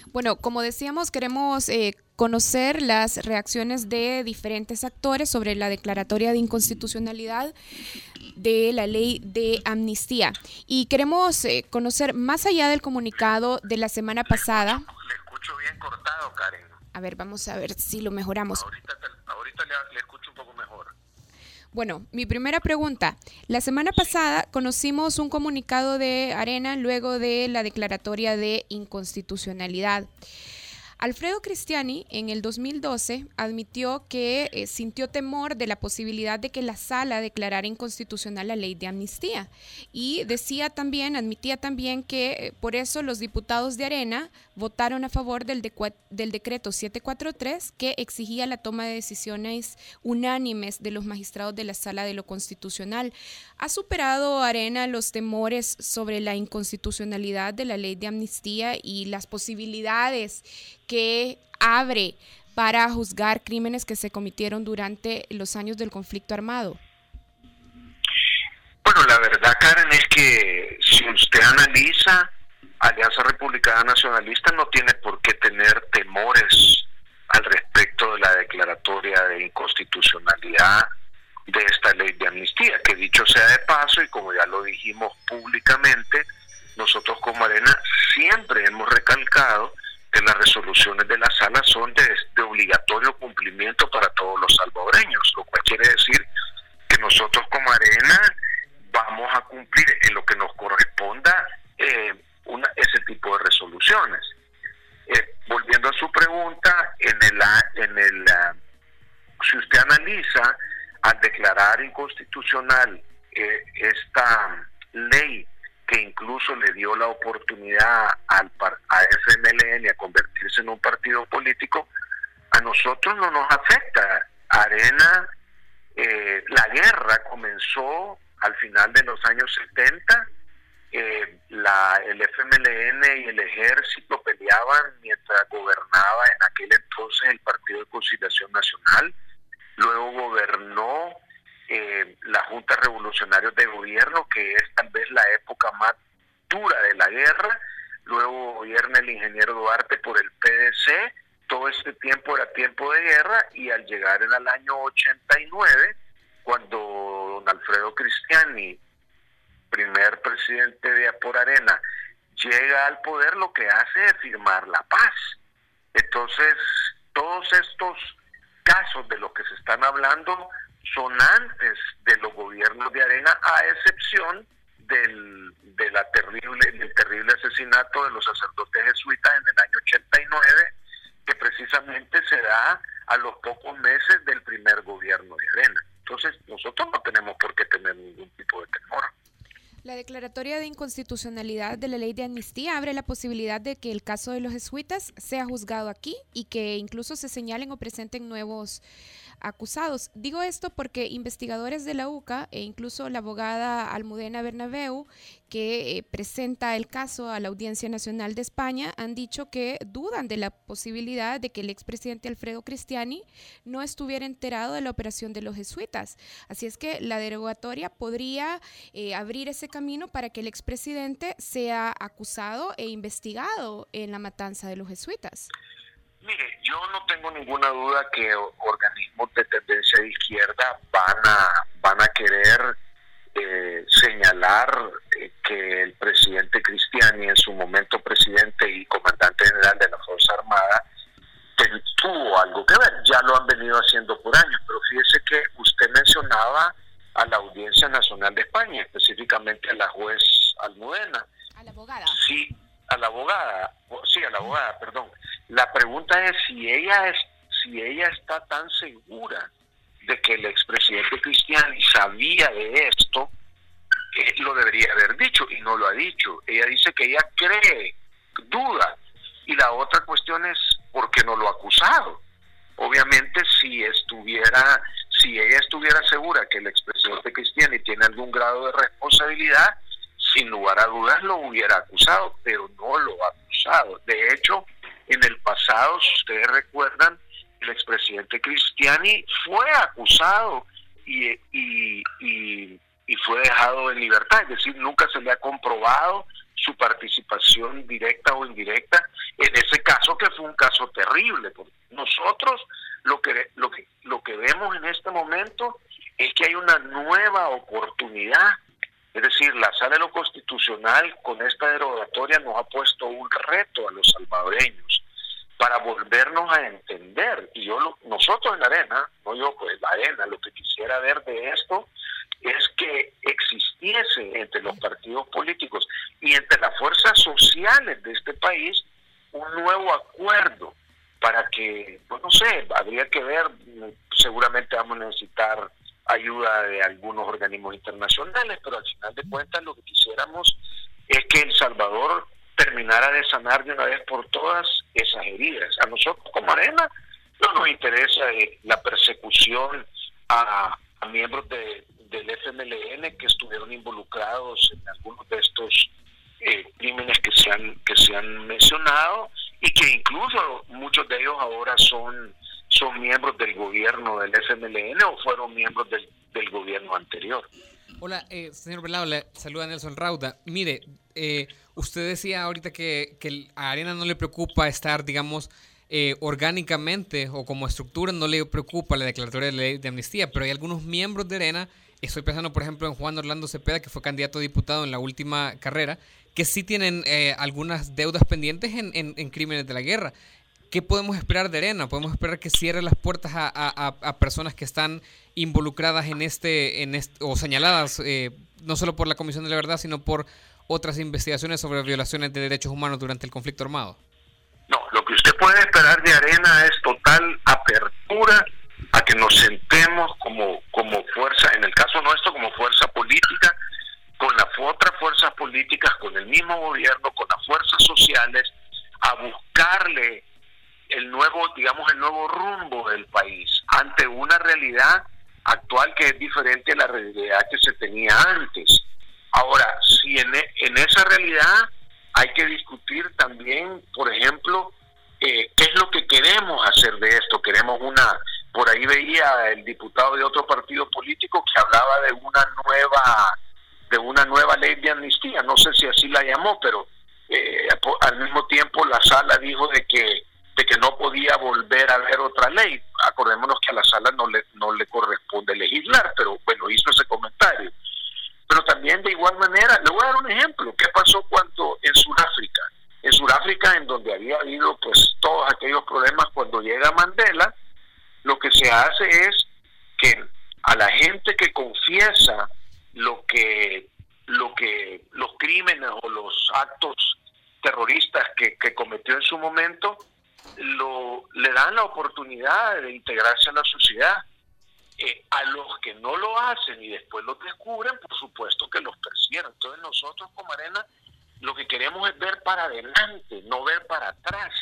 Bueno, como decíamos, queremos eh, conocer las reacciones de diferentes actores sobre la declaratoria de inconstitucionalidad de la ley de amnistía. Y queremos eh, conocer, más allá del comunicado de la semana pasada, Le escucho bien cortado, Karen. a ver, vamos a ver si lo mejoramos. Ahorita, ahorita le, le escucho un poco mejor. Bueno, mi primera pregunta. La semana pasada conocimos un comunicado de Arena luego de la declaratoria de inconstitucionalidad. Alfredo Cristiani en el 2012 admitió que eh, sintió temor de la posibilidad de que la sala declarara inconstitucional la ley de amnistía. Y decía también, admitía también que eh, por eso los diputados de Arena votaron a favor del, del decreto 743 que exigía la toma de decisiones unánimes de los magistrados de la sala de lo constitucional. ¿Ha superado Arena los temores sobre la inconstitucionalidad de la ley de amnistía y las posibilidades que abre para juzgar crímenes que se cometieron durante los años del conflicto armado? Bueno, la verdad, Karen, es que si usted analiza Alianza Republicana Nacionalista no tiene por qué tener temores al respecto de la declaratoria de inconstitucionalidad de esta ley de amnistía, que dicho sea de paso y como ya lo dijimos públicamente, nosotros como Arena siempre hemos recalcado que las resoluciones de la sala son de, obligatorio cumplimiento para todos los salvadoreños, lo cual quiere decir que nosotros como Arena vamos a cumplir en lo que nos corresponda eh, una, ese tipo de resoluciones. Eh, volviendo a su pregunta, en el, a- en el ah, si usted analiza al declarar inconstitucional eh, esta ley que incluso le dio la oportunidad al a FMLN a convertirse en un partido político, a nosotros no nos afecta. Arena, eh, la guerra comenzó al final de los años 70, eh, la, el FMLN y el ejército peleaban mientras gobernaba en aquel entonces el Partido de Conciliación Nacional, luego gobernó eh, la Junta Revolucionaria de Gobierno, que es tal vez la época más dura de la guerra, luego gobierna el ingeniero Duarte por el PDC, todo este tiempo era tiempo de guerra y al llegar en el año 89, cuando don Alfredo Cristiani, primer presidente de Por Arena, llega al poder, lo que hace es firmar la paz. Entonces, todos estos casos de los que se están hablando son antes de los gobiernos de Arena, a excepción del, de la terrible, del terrible asesinato de los sacerdotes jesuitas en el año 89, que precisamente se da a los pocos meses del primer gobierno de Arena. Entonces, nosotros no tenemos por qué tener ningún tipo de temor. La declaratoria de inconstitucionalidad de la ley de amnistía abre la posibilidad de que el caso de los jesuitas sea juzgado aquí y que incluso se señalen o presenten nuevos acusados. Digo esto porque investigadores de la UCA e incluso la abogada Almudena Bernabeu, que eh, presenta el caso a la Audiencia Nacional de España, han dicho que dudan de la posibilidad de que el expresidente Alfredo Cristiani no estuviera enterado de la operación de los jesuitas. Así es que la derogatoria podría eh, abrir ese camino para que el expresidente sea acusado e investigado en la matanza de los jesuitas. Mire, yo no tengo ninguna duda que organismos de tendencia de izquierda van a, van a querer eh, señalar eh, que el presidente Cristiani, en su momento presidente y comandante general de la Fuerza Armada, tuvo algo que ver. Ya lo han venido haciendo por años, pero fíjese que usted mencionaba a la Audiencia Nacional de España, específicamente a la juez Almudena. A la abogada. Sí, a la abogada, sí, a la abogada, perdón. La pregunta es si ella es, si ella está tan segura de que el expresidente Cristiani sabía de esto, eh, lo debería haber dicho y no lo ha dicho. Ella dice que ella cree, duda. Y la otra cuestión es por qué no lo ha acusado. Obviamente si estuviera, si ella estuviera segura que el expresidente Cristiani tiene algún grado de responsabilidad, sin lugar a dudas lo hubiera acusado, pero no lo ha acusado. De hecho, en el pasado, si ustedes recuerdan, el expresidente Cristiani fue acusado y, y, fue dejado en libertad, es decir, nunca se le ha comprobado su participación directa o indirecta en ese caso que fue un caso terrible. porque Nosotros lo que, lo que, lo que vemos en este momento es que hay una nueva oportunidad es decir, la sala de lo constitucional con esta derogatoria nos ha puesto un reto a los salvadoreños para volvernos a entender. Y yo, lo- nosotros en la arena, no yo, pues la arena, lo que quisiera ver de esto es que existiese entre los partidos políticos y entre las fuerzas sociales de este país un nuevo acuerdo para que, pues no sé, habría que ver, seguramente vamos a necesitar ayuda de algunos organismos internacionales, pero al final de cuentas lo que quisiéramos es que El Salvador terminara de sanar de una vez por todas esas heridas. A nosotros como Arena no nos interesa eh, la persecución a, miembros de, del FMLN que estuvieron involucrados en algunos de estos eh, crímenes que se han que se han mencionado y que incluso muchos de ellos ahora son son miembros del gobierno del FMLN o fueron miembros del, del gobierno anterior. Hola, eh, señor Velado, le saluda Nelson Rauda. Mire, eh, Usted decía ahorita que, que a Arena no le preocupa estar, digamos, eh, orgánicamente o como estructura no le preocupa la declaratoria de ley de amnistía, pero hay algunos miembros de Arena, estoy pensando por ejemplo en Juan Orlando Cepeda, que fue candidato a diputado en la última carrera, que sí tienen eh, algunas deudas pendientes en, en- en crímenes de la guerra. ¿Qué podemos esperar de Arena? ¿Podemos esperar que cierre las puertas a, personas que están involucradas en este, en este o señaladas eh, no solo por la Comisión de la Verdad, sino por otras investigaciones sobre violaciones de derechos humanos durante el conflicto armado? No, lo que usted puede esperar de Arena es total apertura a que nos sentemos como, como fuerza, en el caso nuestro, como fuerza política, con las otras fuerzas políticas, con el mismo gobierno, con las fuerzas sociales, a buscarle el nuevo, digamos, el nuevo rumbo del país ante una realidad actual que es diferente a la realidad que se tenía antes. Ahora, si en, e- esa realidad hay que discutir también, por ejemplo, eh, qué es lo que queremos hacer de esto. Queremos una, por ahí veía el diputado de otro partido político que hablaba de una nueva, de una nueva ley de amnistía. No sé si así la llamó, pero eh, al mismo tiempo la sala dijo de que de que no podía volver a haber otra ley. Acordémonos que a la sala no le no le corresponde legislar, pero bueno, hizo ese comentario. Pero también de igual manera, le voy a dar un ejemplo. ¿Qué pasó cuando en Sudáfrica? En Sudáfrica, en donde había habido pues todos aquellos problemas cuando llega Mandela, lo que se hace es que a la gente que confiesa lo que lo que los crímenes o los actos terroristas que, que cometió en su momento lo le dan la oportunidad de integrarse a la sociedad eh, a los que no lo hacen y después lo descubren, por supuesto que los persiguieron. Entonces nosotros como Arena lo que queremos es ver para adelante, no ver para atrás.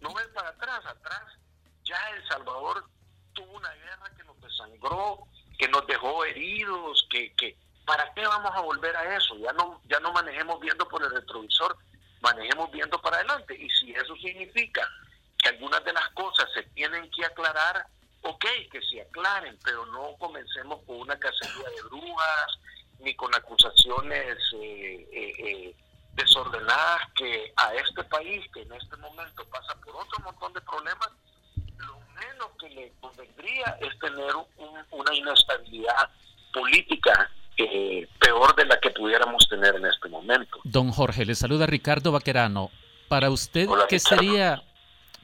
No ver para atrás, atrás ya El Salvador tuvo una guerra que nos desangró, que nos dejó heridos, que, que ¿para qué vamos a volver a eso? Ya no, ya no manejemos viendo por el retrovisor, manejemos viendo para adelante. Y si eso significa que algunas de las cosas se tienen que aclarar, ok, que se aclaren, pero no comencemos con una cacería de brujas, ni con acusaciones eh, eh, eh, desordenadas que a este país, que en este momento pasa por otro montón de problemas, lo menos que le convendría es tener un- una inestabilidad política eh, peor de la que pudiéramos tener en este momento. Don Jorge, le saluda Ricardo Vaquerano. Para usted, Hola, ¿qué Ricardo. sería,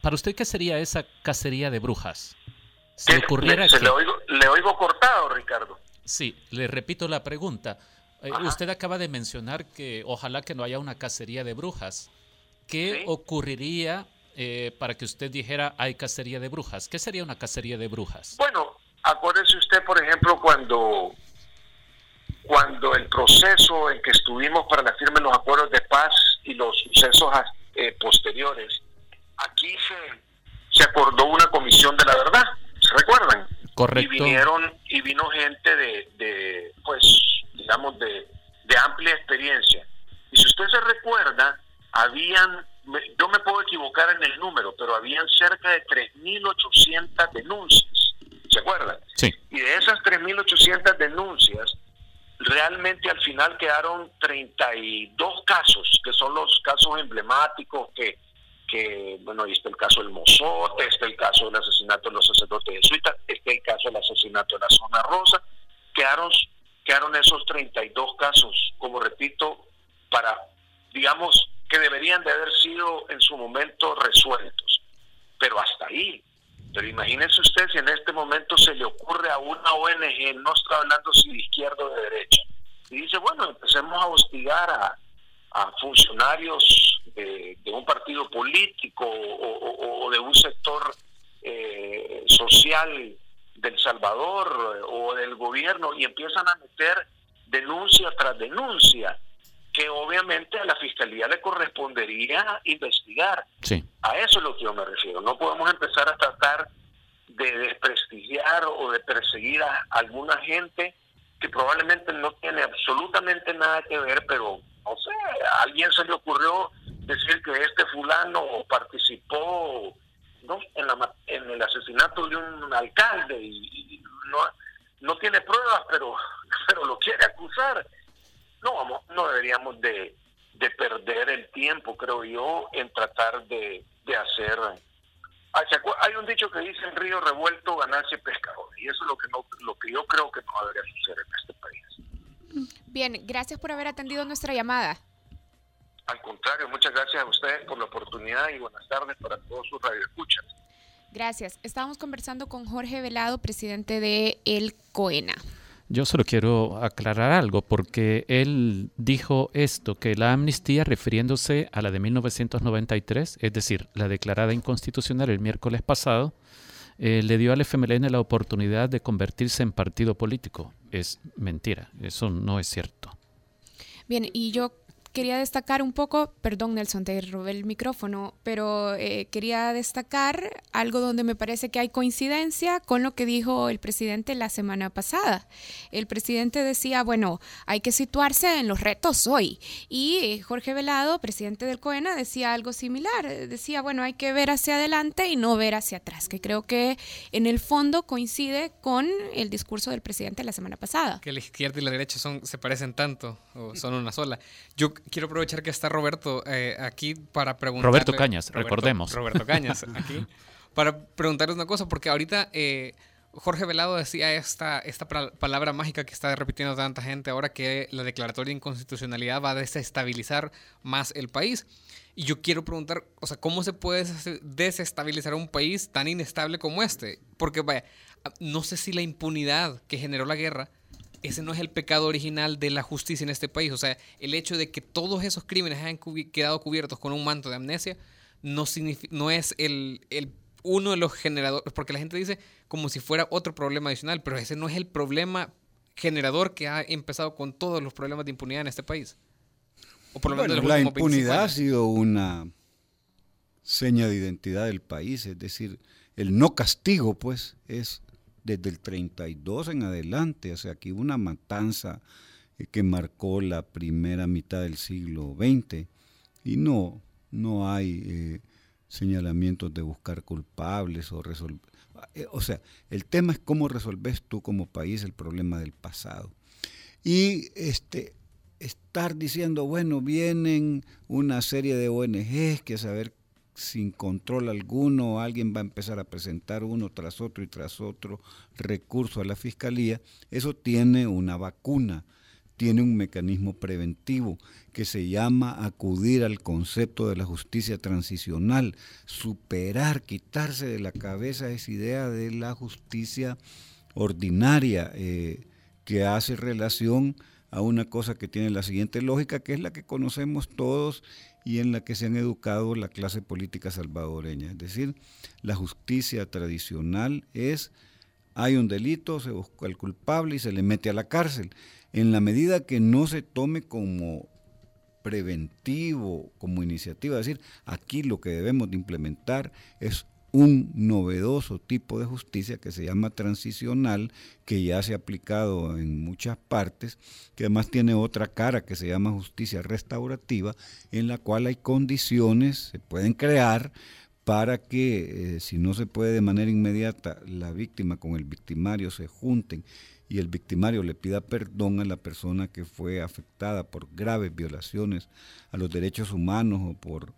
para usted qué sería esa cacería de brujas? Si ocurriera Le, se que, le, oigo, le oigo cortado, Ricardo. sí, le repito la pregunta. Eh, usted acaba de mencionar que ojalá que no haya una cacería de brujas. ¿Qué ocurriría eh, para que usted dijera hay cacería de brujas? ¿Qué sería una cacería de brujas? Bueno, acuérdese usted, por ejemplo, cuando, cuando el proceso en que estuvimos para la firma de los acuerdos de paz y los sucesos eh, posteriores, aquí se, se acordó una comisión de la verdad, ¿se recuerdan? Correcto. Y vinieron y vino gente de, de pues, digamos, de, de amplia experiencia. Y si usted se recuerda, habían, yo me puedo equivocar en el número, pero habían cerca de 3.800 denuncias. ¿Se acuerdan? Sí. Y de esas 3.800 denuncias, realmente al final quedaron 32 casos, que son los casos emblemáticos que, que bueno, ahí está el caso del Mozote, está el caso del asesinato de los sacerdotes jesuitas, está el caso del asesinato de la zona rosa, quedaron, quedaron esos 32 casos, como repito, para, digamos, que deberían de haber sido en su momento resueltos, pero hasta ahí. Pero imagínense usted si en este momento se le ocurre a una ONG, no está hablando si de izquierda o de derecha, y dice, bueno, empecemos a hostigar a, funcionarios de, un partido político o, de un sector eh, social del Salvador o del gobierno y empiezan a meter denuncia tras denuncia que obviamente a la fiscalía le correspondería investigar. Sí. A eso es lo que yo me refiero. No podemos empezar a tratar de desprestigiar o de perseguir a alguna gente que probablemente no tiene absolutamente nada que ver, pero no sé, a alguien se le ocurrió decir que este fulano participó ¿no? en, la en el asesinato de un alcalde y, y no, no tiene pruebas, pero, pero lo quiere acusar. No, vamos, no deberíamos de, de perder el tiempo, creo yo, en tratar de, de hacer... Ah, ¿se acuer- Hay un dicho que dice en río revuelto ganarse pescador y eso es lo que, no, lo que yo creo que no debería suceder en este país. Bien, gracias por haber atendido nuestra llamada. Al contrario, muchas gracias a ustedes por la oportunidad y buenas tardes para todos sus radioescuchas. Gracias. Estábamos conversando con Jorge Velado, presidente de El COENA. Yo solo quiero aclarar algo, porque él dijo esto, que la amnistía, refiriéndose a la de 1993, es decir, la declarada inconstitucional el miércoles pasado, eh, le dio al FMLN la oportunidad de convertirse en partido político. Es mentira, eso no es cierto. Bien, y yo quería destacar un poco, perdón Nelson, te robé el micrófono, pero eh, quería destacar algo donde me parece que hay coincidencia con lo que dijo el presidente la semana pasada. El presidente decía, bueno, hay que situarse en los retos hoy. Y eh, Jorge Velado, presidente del COENA, decía algo similar. Decía, bueno, hay que ver hacia adelante y no ver hacia atrás, que creo que en el fondo coincide con el discurso del presidente la semana pasada. Que la izquierda y la derecha son, se parecen tanto o son una sola. Yo quiero aprovechar que está Roberto eh, aquí para preguntarle... Roberto Cañas, recordemos. Roberto Cañas, aquí. Para preguntarles una cosa, porque ahorita eh, Jorge Velado decía esta, esta palabra mágica que está repitiendo tanta gente ahora que la declaratoria de inconstitucionalidad va a desestabilizar más el país. Y yo quiero preguntar, o sea, ¿cómo se puede des- desestabilizar un país tan inestable como este? Porque, vaya, no sé si la impunidad que generó la guerra ese no es el pecado original de la justicia en este país. O sea, el hecho de que todos esos crímenes hayan cubi- quedado cubiertos con un manto de amnesia no, es el, el- uno de los generadores, porque la gente dice como si fuera otro problema adicional, pero ese no es el problema generador que ha empezado con todos los problemas de impunidad en este país. O por lo menos Bueno, la últimos 25 impunidad ha sido una seña de identidad del país, es decir, el no castigo, pues, es desde el 32 en adelante, o sea, aquí una matanza eh, que marcó la primera mitad del siglo XX y no, no hay eh, señalamientos de buscar culpables o resolver. eh, O sea, el tema es cómo resolves tú como país el problema del pasado. Y este, estar diciendo, bueno, vienen una serie de ONGs que a saber sin control alguno alguien va a empezar a presentar uno tras otro y tras otro recurso a la fiscalía, eso tiene una vacuna, tiene un mecanismo preventivo que se llama acudir al concepto de la justicia transicional, superar, quitarse de la cabeza esa idea de la justicia ordinaria eh, que hace relación a una cosa que tiene la siguiente lógica, que es la que conocemos todos y en la que se han educado la clase política salvadoreña. Es decir, la justicia tradicional es, hay un delito, se busca al culpable y se le mete a la cárcel. En la medida que no se tome como preventivo, como iniciativa, es decir, aquí lo que debemos de implementar es un novedoso tipo de justicia que se llama transicional, que ya se ha aplicado en muchas partes, que además tiene otra cara que se llama justicia restaurativa, en la cual hay condiciones, se pueden crear para que, eh, si no se puede de manera inmediata, la víctima con el victimario se junten y el victimario le pida perdón a la persona que fue afectada por graves violaciones a los derechos humanos o por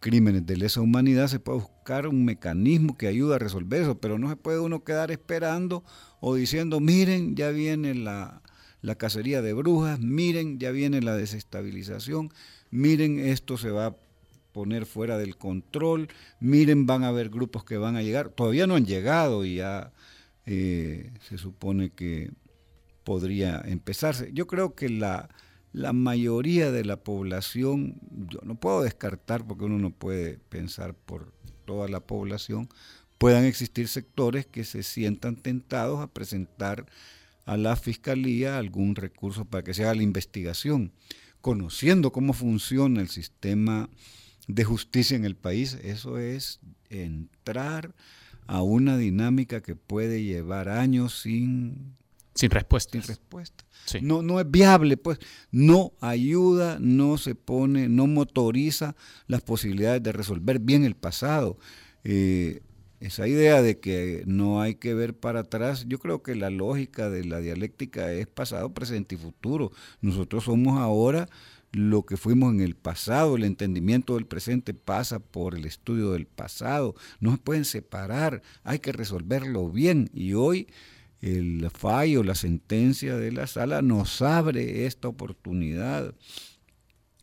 crímenes de lesa humanidad, se puede buscar un mecanismo que ayude a resolver eso, pero no se puede uno quedar esperando o diciendo, miren, ya viene la, la cacería de brujas, miren, ya viene la desestabilización, miren, esto se va a poner fuera del control, miren, van a haber grupos que van a llegar, todavía no han llegado y ya eh, se supone que podría empezarse. Yo creo que la, la mayoría de la población, yo no puedo descartar porque uno no puede pensar por toda la población, puedan existir sectores que se sientan tentados a presentar a la fiscalía algún recurso para que se haga la investigación. Conociendo cómo funciona el sistema de justicia en el país, eso es entrar a una dinámica que puede llevar años sin sin respuesta. Sin respuesta. No, no es viable, pues no ayuda, no se pone, no motoriza las posibilidades de resolver bien el pasado. Eh, esa idea de que no hay que ver para atrás, yo creo que la lógica de la dialéctica es pasado, presente y futuro. Nosotros somos ahora lo que fuimos en el pasado, el entendimiento del presente pasa por el estudio del pasado, no se pueden separar, hay que resolverlo bien. Y hoy el fallo, la sentencia de la sala nos abre esta oportunidad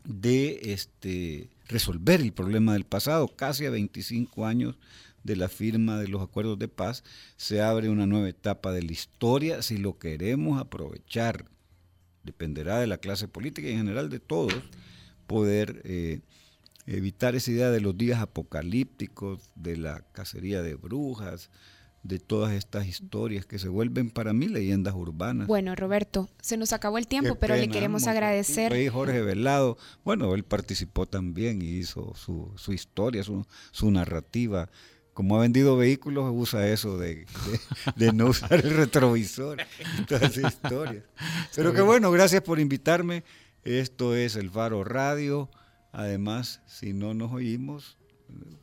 de este, resolver el problema del pasado, casi a 25 años de la firma de los acuerdos de paz, se abre una nueva etapa de la historia si lo queremos aprovechar. Dependerá de la clase política y en general de todos poder eh, evitar esa idea de los días apocalípticos, de la cacería de brujas, de todas estas historias que se vuelven para mí leyendas urbanas. Bueno, Roberto, se nos acabó el tiempo, Qué pero le queremos agradecer. Ahí Jorge Velado, bueno, él participó también y hizo su, su historia, su, su narrativa. Como ha vendido vehículos, usa eso de, de- de no usar el retrovisor y todas esas historias. Pero que bueno, gracias por invitarme. Esto es El Faro Radio. Además, si no nos oímos,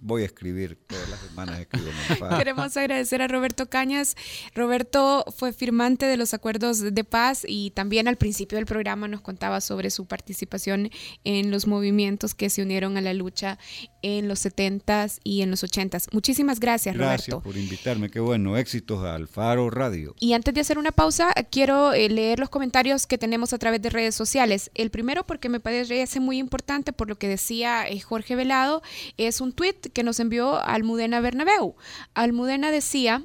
voy a escribir todas las semanas escribo. Queremos agradecer a Roberto Cañas. Roberto fue firmante de los acuerdos de paz y también al principio del programa nos contaba sobre su participación en los movimientos que se unieron a la lucha en los 70s y en los 80s. Muchísimas gracias, Gracias Roberto. por invitarme. Qué bueno, éxitos al Faro Radio. Y antes de hacer una pausa, quiero eh, leer los comentarios que tenemos a través de redes sociales. El primero, porque me parece muy importante por lo que decía eh, Jorge Velado, es un tuit que nos envió Almudena Bernabeu. Almudena decía,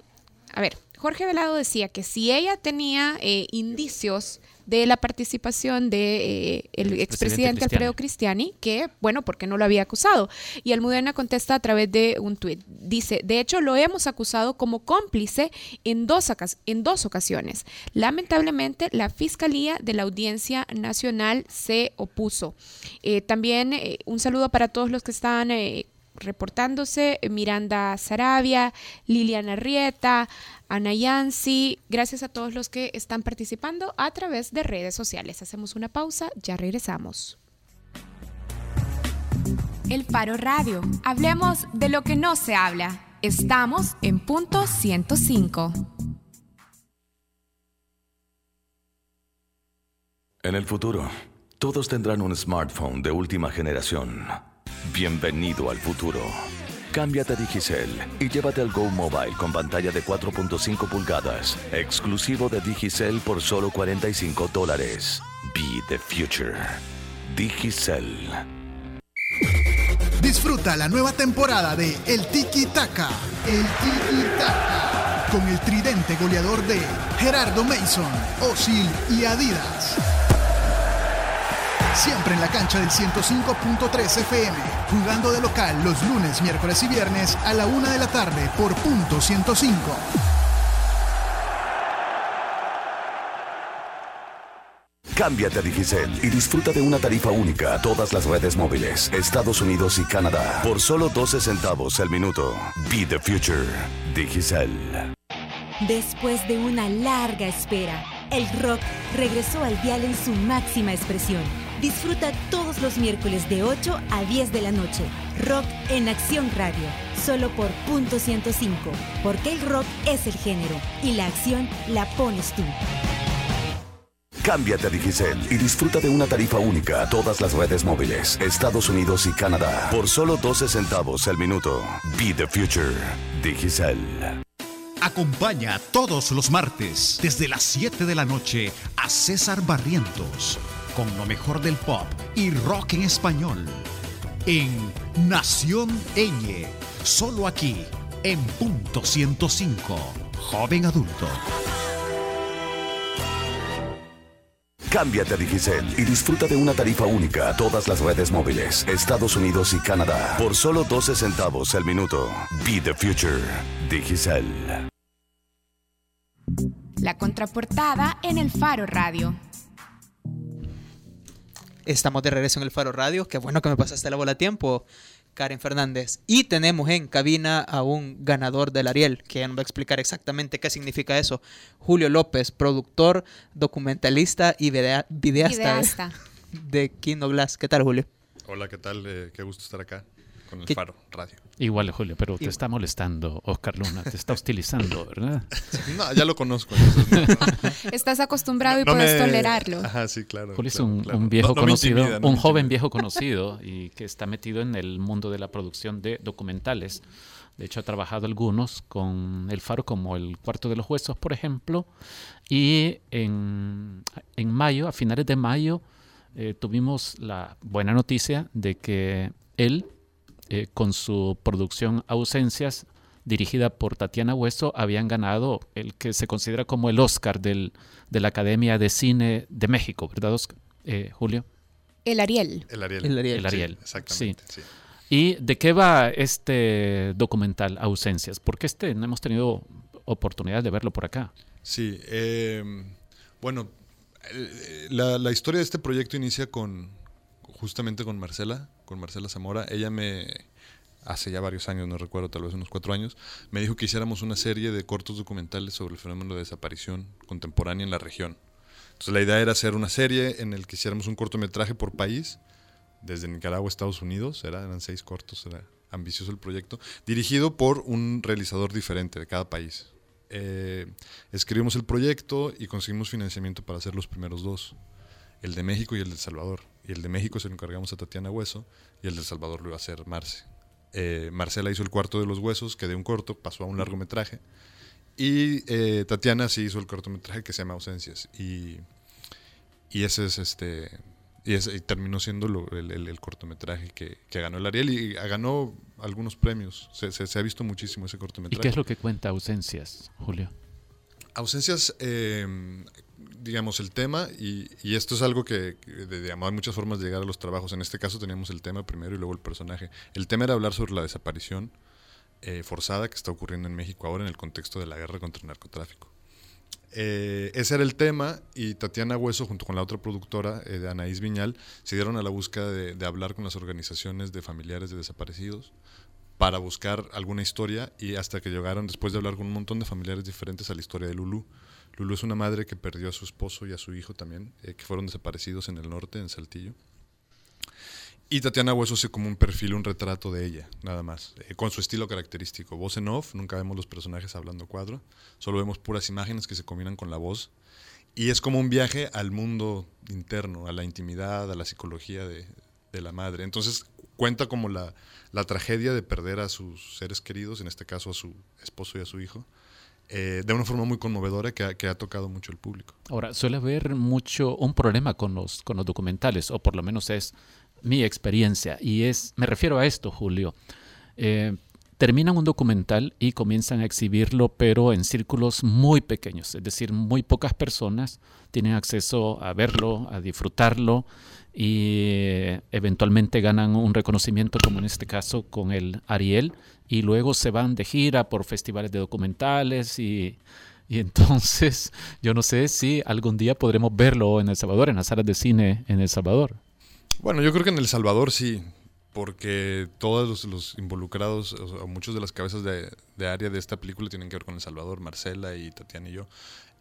a ver, Jorge Velado decía que si ella tenía eh, indicios de la participación de eh, el expresidente Alfredo Cristiani, que, bueno, porque no lo había acusado. Y Almudena contesta a través de un tuit. Dice, de hecho, lo hemos acusado como cómplice en dos, en dos ocasiones. Lamentablemente, la Fiscalía de la Audiencia Nacional se opuso. Eh, también eh, un saludo para todos los que están... reportándose, Miranda Sarabia, Liliana Rieta, Ana Yancy, gracias a todos los que están participando a través de redes sociales. Hacemos una pausa, ya regresamos. El Faro Radio. Hablemos de lo que no se habla. Estamos en punto 105. En el futuro, todos tendrán un smartphone de última generación. Bienvenido al futuro. Cámbiate a Digicel y llévate al Go Mobile con pantalla de 4.5 pulgadas, exclusivo de Digicel por solo 45 dólares. Be the future. Digicel. Disfruta la nueva temporada de El Tiki Taka. El Tiki Taka. Con el tridente goleador de Gerardo Mason, Osil y Adidas. Siempre en la cancha del 105.3 FM. Jugando de local los lunes, miércoles y viernes a la una de la tarde por punto 105. Cámbiate a Digicel y disfruta de una tarifa única a todas las redes móviles, Estados Unidos y Canadá, por solo 12 centavos al minuto. Be the future. Digicel. Después de una larga espera, el rock regresó al dial en su máxima expresión. Disfruta todos los miércoles de 8 a 10 de la noche. Rock en Acción Radio, solo por punto 105, porque el rock es el género y la acción la pones tú. Cámbiate a Digicel y disfruta de una tarifa única a todas las redes móviles, Estados Unidos y Canadá, por solo 12 centavos al minuto. Be the future. Digicel. Acompaña todos los martes desde las 7 de la noche a César Barrientos con lo mejor del pop y rock en español en Nación Eñe, solo aquí en punto 105, joven adulto. Cámbiate a Digicel y disfruta de una tarifa única a todas las redes móviles, Estados Unidos y Canadá, por solo 12 centavos al minuto. Be the future. Digicel. La contraportada en el Faro Radio. Estamos de regreso en el Faro Radio. Qué bueno que me pasaste la bola a tiempo, Karen Fernández. Y tenemos en cabina a un ganador del Ariel, que ya nos va a explicar exactamente qué significa eso. Julio López, productor, documentalista y videa- videasta, Videasta. de Kino Glass. ¿Qué tal, Julio? Hola, ¿qué tal? Eh, qué gusto estar acá con el ¿Qué- Faro Radio. Igual, Julio, pero te Igual. está molestando Oscar Luna, te está hostilizando, ¿verdad? No, ya lo conozco. entonces no- Estás acostumbrado y no puedes me- tolerarlo. Ajá, sí, claro. Julio es claro, un, claro. un viejo No- no me conocido, intimida, no un me joven intimida. viejo conocido y que está metido en el mundo de la producción de documentales. De hecho, ha trabajado algunos con El Faro, como El Cuarto de los Huesos, por ejemplo. Y en, en mayo, a finales de mayo, eh, tuvimos la buena noticia de que él, eh, con su producción Ausencias, dirigida por Tatiana Hueso, habían ganado el que se considera como el Oscar del, de la Academia de Cine de México, ¿verdad, Oscar? Eh, Julio? El Ariel. El Ariel. El Ariel. El Ariel. Sí, exactamente. sí. ¿Y de qué va este documental Ausencias? Porque este no hemos tenido oportunidad de verlo por acá. Sí, eh, bueno, eh, la, la historia de este proyecto inicia con justamente con Marcela, con Marcela Zamora. Ella me, hace ya varios años, no recuerdo, tal vez unos cuatro años, me dijo que hiciéramos una serie de cortos documentales sobre el fenómeno de desaparición contemporánea en la región. Entonces la idea era hacer una serie en el que hiciéramos un cortometraje por país, desde Nicaragua a Estados Unidos, era- eran seis cortos, era ambicioso el proyecto, dirigido por un realizador diferente de cada país. Eh, escribimos el proyecto y conseguimos financiamiento para hacer los primeros dos, el de México y el de El Salvador. Y el de México se lo encargamos a Tatiana Hueso y el de El Salvador lo iba a hacer Marce. Eh, Marcela hizo el cuarto de los huesos, que de un corto pasó a un largometraje. Y eh, Tatiana sí hizo el cortometraje que se llama Ausencias. Y, y ese es este. Y, ese- y terminó siendo lo- el, el- el cortometraje que, que ganó el Ariel y ganó algunos premios. Se, se- se ha visto muchísimo ese ¿Y cortometraje. qué es lo que cuenta Ausencias, Julio? Ausencias, eh, digamos, el tema, y, esto es algo que, hay muchas formas de llegar a los trabajos. En este caso teníamos el tema primero y luego el personaje. El tema era hablar sobre la desaparición eh, forzada que está ocurriendo en México ahora en el contexto de la guerra contra el narcotráfico. Eh, ese era el tema y Tatiana Hueso junto con la otra productora eh, de Anaís Viñal se dieron a la búsqueda de, de hablar con las organizaciones de familiares de desaparecidos para buscar alguna historia y hasta que llegaron después de hablar con un montón de familiares diferentes a la historia de Lulu. Lulu es una madre que perdió a su esposo y a su hijo también, eh, que fueron desaparecidos en el norte, en Saltillo. Y Tatiana Hueso hace como un perfil, un retrato de ella, nada más, eh, con su estilo característico. Voz en off, nunca vemos los personajes hablando cuadro, solo vemos puras imágenes que se combinan con la voz. Y es como un viaje al mundo interno, a la intimidad, a la psicología de, la madre. Entonces cuenta como la tragedia de perder a sus seres queridos, en este caso a su esposo y a su hijo, eh, de una forma muy conmovedora que ha, que ha tocado mucho al público. Ahora, suele haber mucho un problema con los, con los documentales, o por lo menos es mi experiencia, y es, me refiero a esto, Julio. Eh, terminan un documental y comienzan a exhibirlo, pero en círculos muy pequeños, es decir, muy pocas personas tienen acceso a verlo, a disfrutarlo, y eh, eventualmente ganan un reconocimiento, como en este caso con el Ariel, y luego se van de gira por festivales de documentales y, y entonces yo no sé si algún día podremos verlo en El Salvador, en las salas de cine en El Salvador. Bueno, yo creo que en El Salvador sí, porque todos los, los involucrados, o sea, muchos de las cabezas de, área de esta película tienen que ver con El Salvador, Marcela y Tatiana y yo.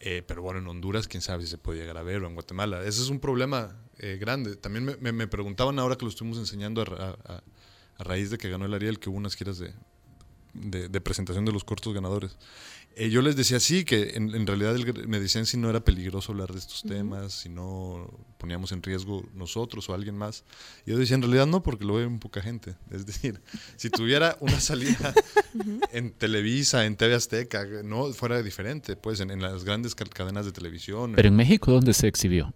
Eh, pero bueno, en Honduras, quién sabe si se puede llegar a ver, o en Guatemala. Ese es un problema eh, grande. También me, me- preguntaban ahora que lo estuvimos enseñando a- a raíz de que ganó el Ariel, que hubo unas giras de, de, de presentación de los cortos ganadores. Eh, yo les decía sí, que en, en realidad el- me decían si no era peligroso hablar de estos temas, si no poníamos en riesgo nosotros o alguien más. Y yo decía, en realidad no, porque lo ve muy poca gente. Es decir, si tuviera una salida en Televisa, en TV Azteca, no fuera diferente, pues en, en las grandes ca- cadenas de televisión. Pero en México, ¿dónde se exhibió?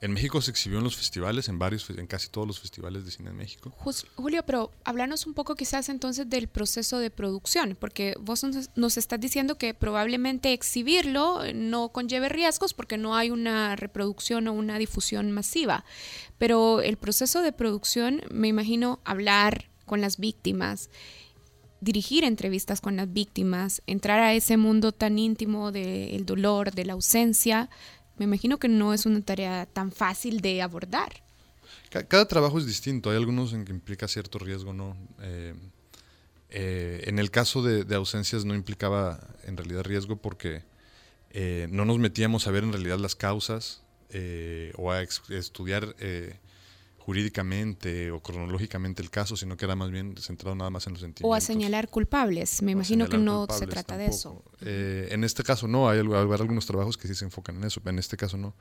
En México se exhibió en los festivales, en varios, en casi todos los festivales de cine en México. Julio, pero háblanos un poco quizás entonces del proceso de producción, porque vos nos, nos estás diciendo que probablemente exhibirlo no conlleve riesgos porque no hay una reproducción o una difusión masiva, pero el proceso de producción, me imagino hablar con las víctimas, dirigir entrevistas con las víctimas, entrar a ese mundo tan íntimo del dolor, de la ausencia, me imagino que no es una tarea tan fácil de abordar. Ca- Cada trabajo es distinto. Hay algunos en que implica cierto riesgo, ¿no? Eh, eh, en el caso de, ausencias no implicaba en realidad riesgo porque eh, no nos metíamos a ver en realidad las causas o a estudiar jurídicamente o cronológicamente el caso, sino que era más bien centrado nada más en los sentimientos. O a señalar culpables. Me imagino que no se trata de eso. Eh, en este caso no, hay, hay algunos trabajos que sí se enfocan en eso, en este caso no.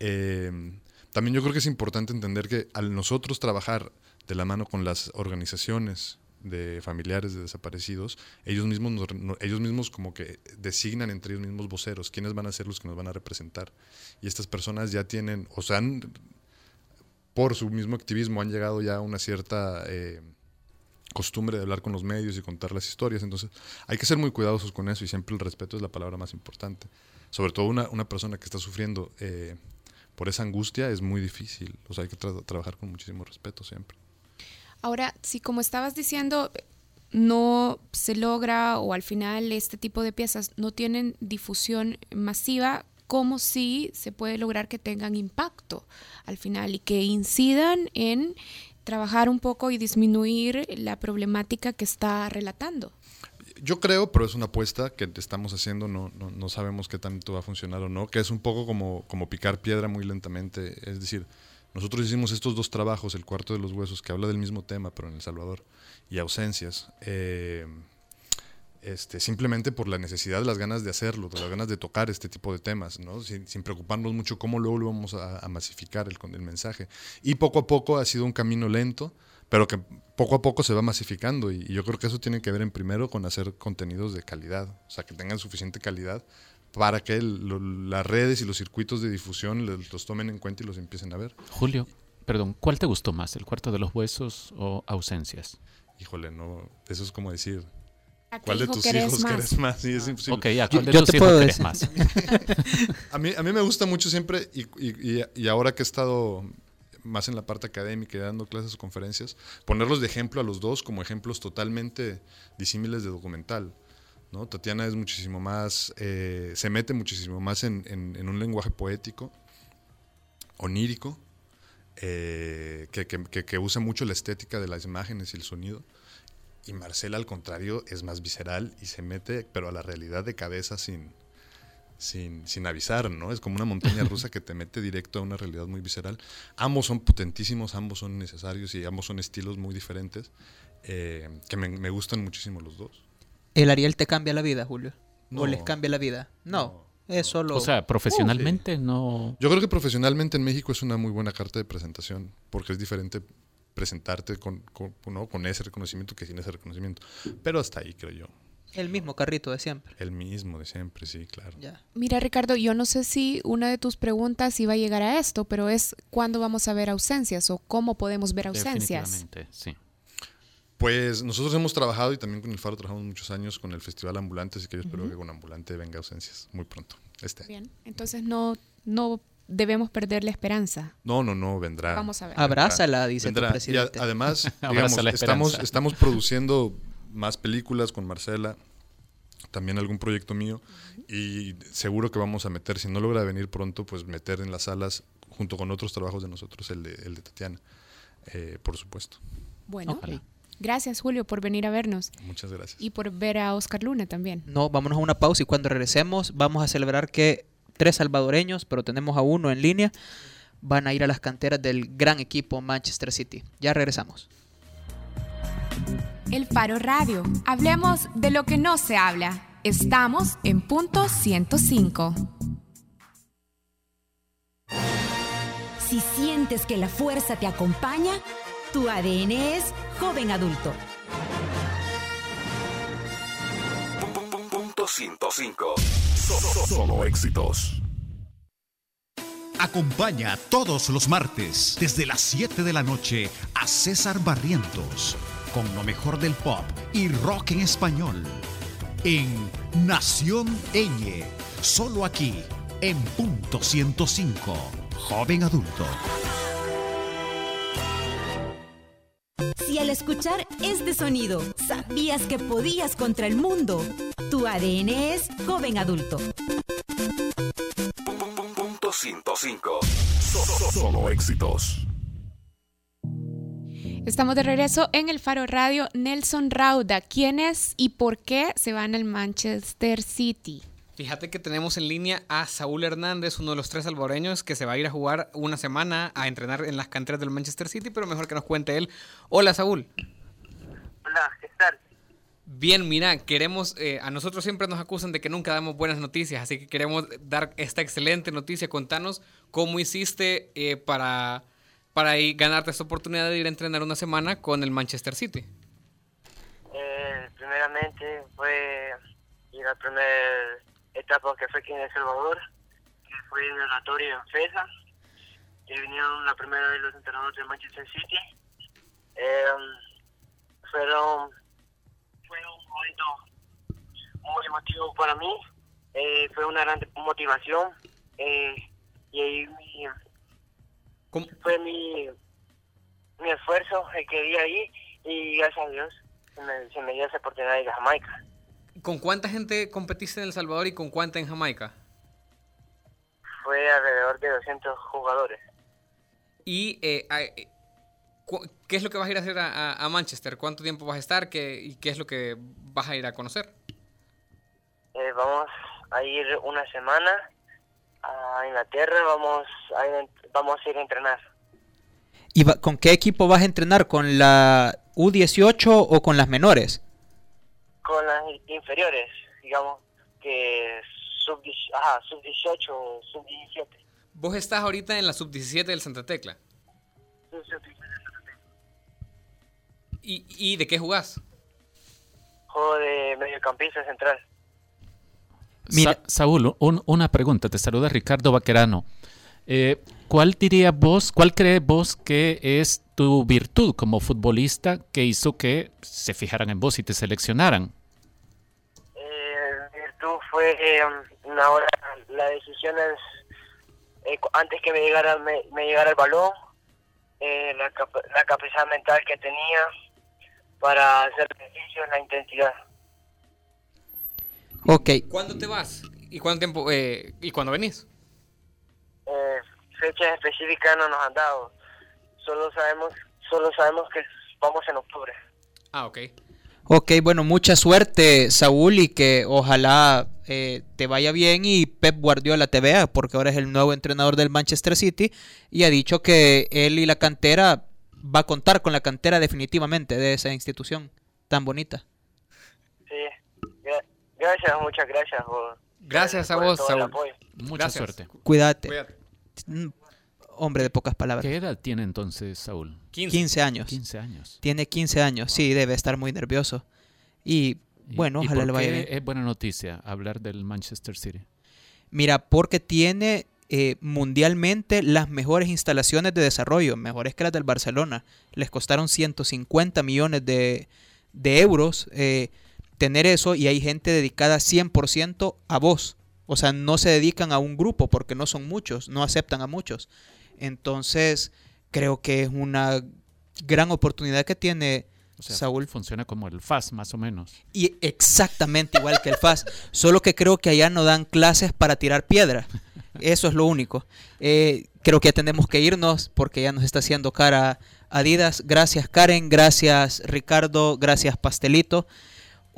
Eh, también yo creo que es importante entender que al nosotros trabajar de la mano con las organizaciones de familiares de desaparecidos, ellos mismos, nos- no- ellos mismos como que designan entre ellos mismos voceros, quiénes van a ser los que nos van a representar. Y estas personas ya tienen, o sea, han, por su mismo activismo han llegado ya a una cierta... eh, costumbre de hablar con los medios y contar las historias. Entonces, hay que ser muy cuidadosos con eso y siempre el respeto es la palabra más importante. Sobre todo una, una persona que está sufriendo eh, por esa angustia es muy difícil. O sea, hay que tra- trabajar con muchísimo respeto siempre. Ahora, si como estabas diciendo, no se logra o al final este tipo de piezas no tienen difusión masiva, ¿cómo sí se puede lograr que tengan impacto al final y que incidan en trabajar un poco y disminuir la problemática que está relatando? Yo creo, pero es una apuesta que estamos haciendo, no, no, no sabemos qué tanto va a funcionar o no, que es un poco como, como picar piedra muy lentamente. Es decir, nosotros hicimos estos dos trabajos, El cuarto de los huesos, que habla del mismo tema, pero en El Salvador, y ausencias. eh, este, simplemente por la necesidad, las ganas de hacerlo, de las ganas de tocar este tipo de temas, ¿no? sin, sin preocuparnos mucho cómo luego lo vamos a, a masificar el, con- el mensaje. Y poco a poco ha sido un camino lento, pero que poco a poco se va masificando y, y yo creo que eso tiene que ver en primero con hacer contenidos de calidad, o sea, que tengan suficiente calidad para que el- lo- las redes y los circuitos de difusión le- los tomen en cuenta y los empiecen a ver. Julio, perdón, ¿cuál te gustó más, el cuarto de los huesos o ausencias? Híjole, no, eso es como decir, ¿A qué ¿cuál de tus hijos más? querés más? Sí, es imposible. Ok, ¿a cuál de Yo- tus te hijos puedo querés decir- más? a, mí, a mí me gusta mucho siempre, y, y- y- y ahora que he estado más en la parte académica y dando clases o conferencias, ponerlos de ejemplo a los dos como ejemplos totalmente disímiles de documental. ¿no? Tatiana es muchísimo más, eh, se mete muchísimo más en, en- en un lenguaje poético, onírico, eh, que, que- que- que usa mucho la estética de las imágenes y el sonido. Y Marcela, al contrario, es más visceral y se mete, pero a la realidad de cabeza sin, sin, sin avisar, ¿no? Es como una montaña rusa que te mete directo a una realidad muy visceral. Ambos son potentísimos, ambos son necesarios y ambos son estilos muy diferentes, eh, que me, me gustan muchísimo los dos. ¿El Ariel te cambia la vida, Julio? ¿O No. les cambia la vida? No, es solo... O sea, profesionalmente no... Yo creo que profesionalmente en México es una muy buena carta de presentación, porque es diferente presentarte con, con, ¿no? con ese reconocimiento que sin ese reconocimiento. Pero hasta ahí, creo yo. El mismo carrito de siempre. El mismo de siempre, sí, claro. Mira, Ricardo, yo no sé si una de tus preguntas iba a llegar a esto, pero es cuándo vamos a ver ausencias o cómo podemos ver ausencias. Definitivamente, sí. Pues nosotros hemos trabajado y también con el Faro trabajamos muchos años con el Festival Ambulante, así que yo espero que con Ambulante venga ausencias muy pronto. Este. Bien, entonces no, no debemos perder la esperanza. No, no, no, vendrá. Vamos a ver. Abrázala, dice tu Vendrá. presidente. Y a- además, digamos, estamos, estamos produciendo más películas con Marcela, también algún proyecto mío, y seguro que vamos a meter, si no logra venir pronto, pues meter en las salas, junto con otros trabajos de nosotros, el de, el de Tatiana, eh, por supuesto. Bueno, Ojalá. gracias Julio por venir a vernos Muchas gracias. y por ver a Oscar Luna también. No, vámonos a una pausa y cuando regresemos vamos a celebrar que tres salvadoreños, pero tenemos a uno en línea, van a ir a las canteras del gran equipo Manchester City. Ya regresamos. El Faro Radio. Hablemos de lo que no se habla. Estamos en punto 105. Si sientes que la fuerza te acompaña, tu ADN es joven adulto. Punto 105. So- so- Solo éxitos. Acompaña todos los martes desde las 7 de la noche a César Barrientos con lo mejor del pop y rock en español en Nación Eñe, solo aquí en punto 105, joven adulto. Al escuchar este sonido sabías que podías contra el mundo, tu ADN es joven adulto. Punto 105. So- so- Solo éxitos. Estamos de regreso en el Faro Radio. Nelson Rauda, ¿quién es y por qué se van al Manchester City? Fíjate que tenemos en línea a Saúl Hernández, uno de los tres salvadoreños que se va a ir a jugar una semana a entrenar en las canteras del Manchester City, pero mejor que nos cuente él. Hola Saúl. Hola, ¿qué tal? Bien, mira, queremos, eh, a nosotros siempre nos acusan de que nunca damos buenas noticias, así que queremos dar esta excelente noticia. Contanos cómo hiciste eh, para, para ir- ganarte esta oportunidad de ir a entrenar una semana con el Manchester City. Eh, primeramente fue ir a la primera etapa que fue aquí en El Salvador, que fue en el oratorio en FESA, que vinieron la primera vez los entrenadores de Manchester City. Eh, fueron, fue un momento muy emotivo para mí, eh, fue una gran motivación eh, y ahí mi- fue mi, mi esfuerzo el que di ahí y gracias a Dios se me, se me dio esa oportunidad de Jamaica. ¿Con cuánta gente competiste en El Salvador y con cuánta en Jamaica? Fue alrededor de 200 jugadores. Y eh, a- eh, ¿qué es lo que vas a ir a hacer a, a- a Manchester? ¿Cuánto tiempo vas a estar? ¿Qué, ¿Y qué es lo que vas a ir a conocer? Eh, vamos a ir una semana a Inglaterra, vamos a ir, vamos a ir a entrenar. ¿Y va- con qué equipo vas a entrenar? ¿Con la U18 o con las menores? Con las inferiores, digamos, que sub, ajá, sub 18 o sub 17. Vos estás ahorita en la sub-17 del Santa Tecla. ¿Y, y de qué jugás? Juego de mediocampista central. Sa- Saúl, un- una pregunta. Te saluda Ricardo Vaquerano. Eh, ¿Cuál dirías vos, cuál crees vos que es tu virtud como futbolista que hizo que se fijaran en vos y te seleccionaran? Eh, virtud fue eh, una hora, la decisión es eh, antes que me llegara me, me llegara el balón, eh, la, la capacidad mental que tenía para hacer ejercicio, la intensidad. Ok. ¿Cuándo te vas? ¿Y cuánto tiempo? eh, ¿Y cuándo venís? Eh, fechas específicas no nos han dado, solo sabemos solo sabemos que vamos en octubre. Ah, ok. Ok, bueno, mucha suerte, Saúl, y que ojalá eh, te vaya bien y Pep Guardiola te vea, porque ahora es el nuevo entrenador del Manchester City y ha dicho que él y la cantera va a contar con la cantera definitivamente de esa institución tan bonita. Sí, gra- gracias, muchas gracias por, Gracias a por vos, todo el Saúl. apoyo. Mucha Gracias. suerte. Cuídate. Cuídate. Mm, Hombre de pocas palabras. ¿Qué edad tiene entonces Saúl? 15 años. 15 años. Tiene 15 años, sí, debe estar muy nervioso. Y bueno, ¿Y ojalá por le vaya qué bien. es buena noticia hablar del Manchester City? Mira, porque tiene eh, mundialmente las mejores instalaciones de desarrollo, mejores que las del Barcelona. Les costaron 150 millones de, de euros eh, tener eso y hay gente dedicada 100% a vos. O sea, no se dedican a un grupo porque no son muchos, no aceptan a muchos. Entonces, creo que es una gran oportunidad que tiene O sea, Saúl. funciona como el FAS, más o menos. Y exactamente igual que el FAS, solo que creo que allá no dan clases para tirar piedra. Eso es lo único. Eh, creo que ya tenemos que irnos porque ya nos está haciendo cara Adidas. Gracias Karen, gracias Ricardo, gracias Pastelito.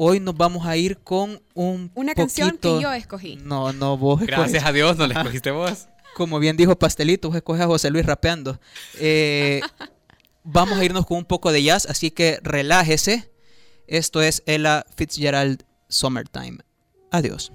Hoy nos vamos a ir con un Una canción poquito- que yo escogí. No, no, vos Gracias a Dios no la escogiste vos. Como bien dijo Pastelito, vos escoges a José Luis rapeando. Eh, vamos a irnos con un poco de jazz, así que relájese. Esto es Ella Fitzgerald Summertime. Adiós.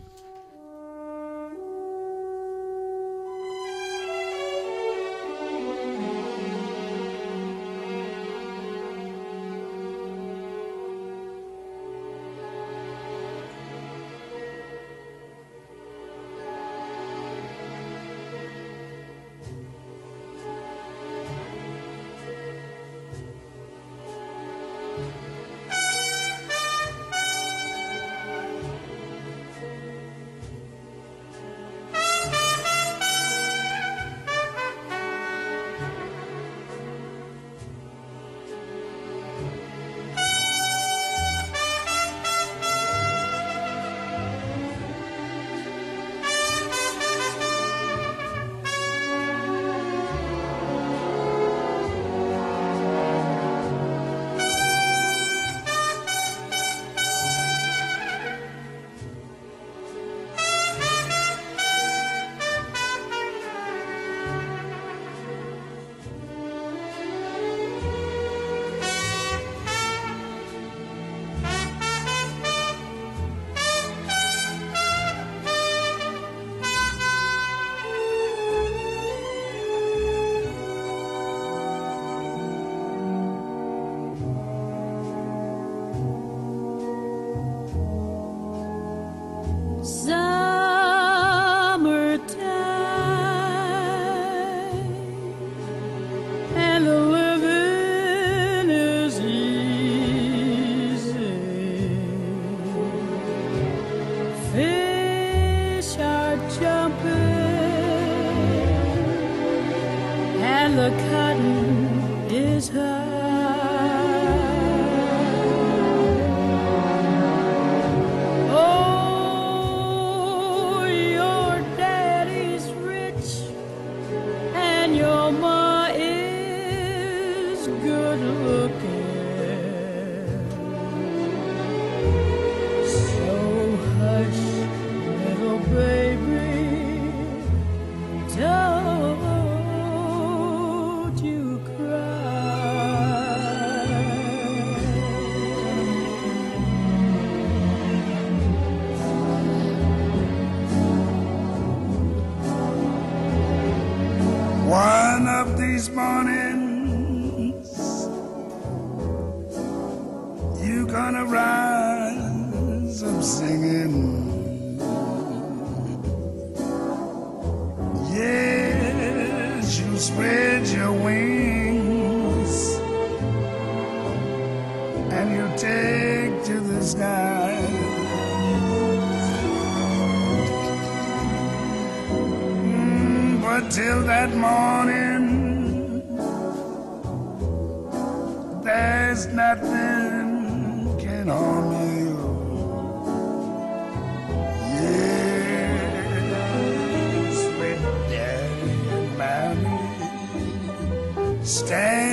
Till that morning, there's nothing can harm you. Yes, with daddy and mommy standing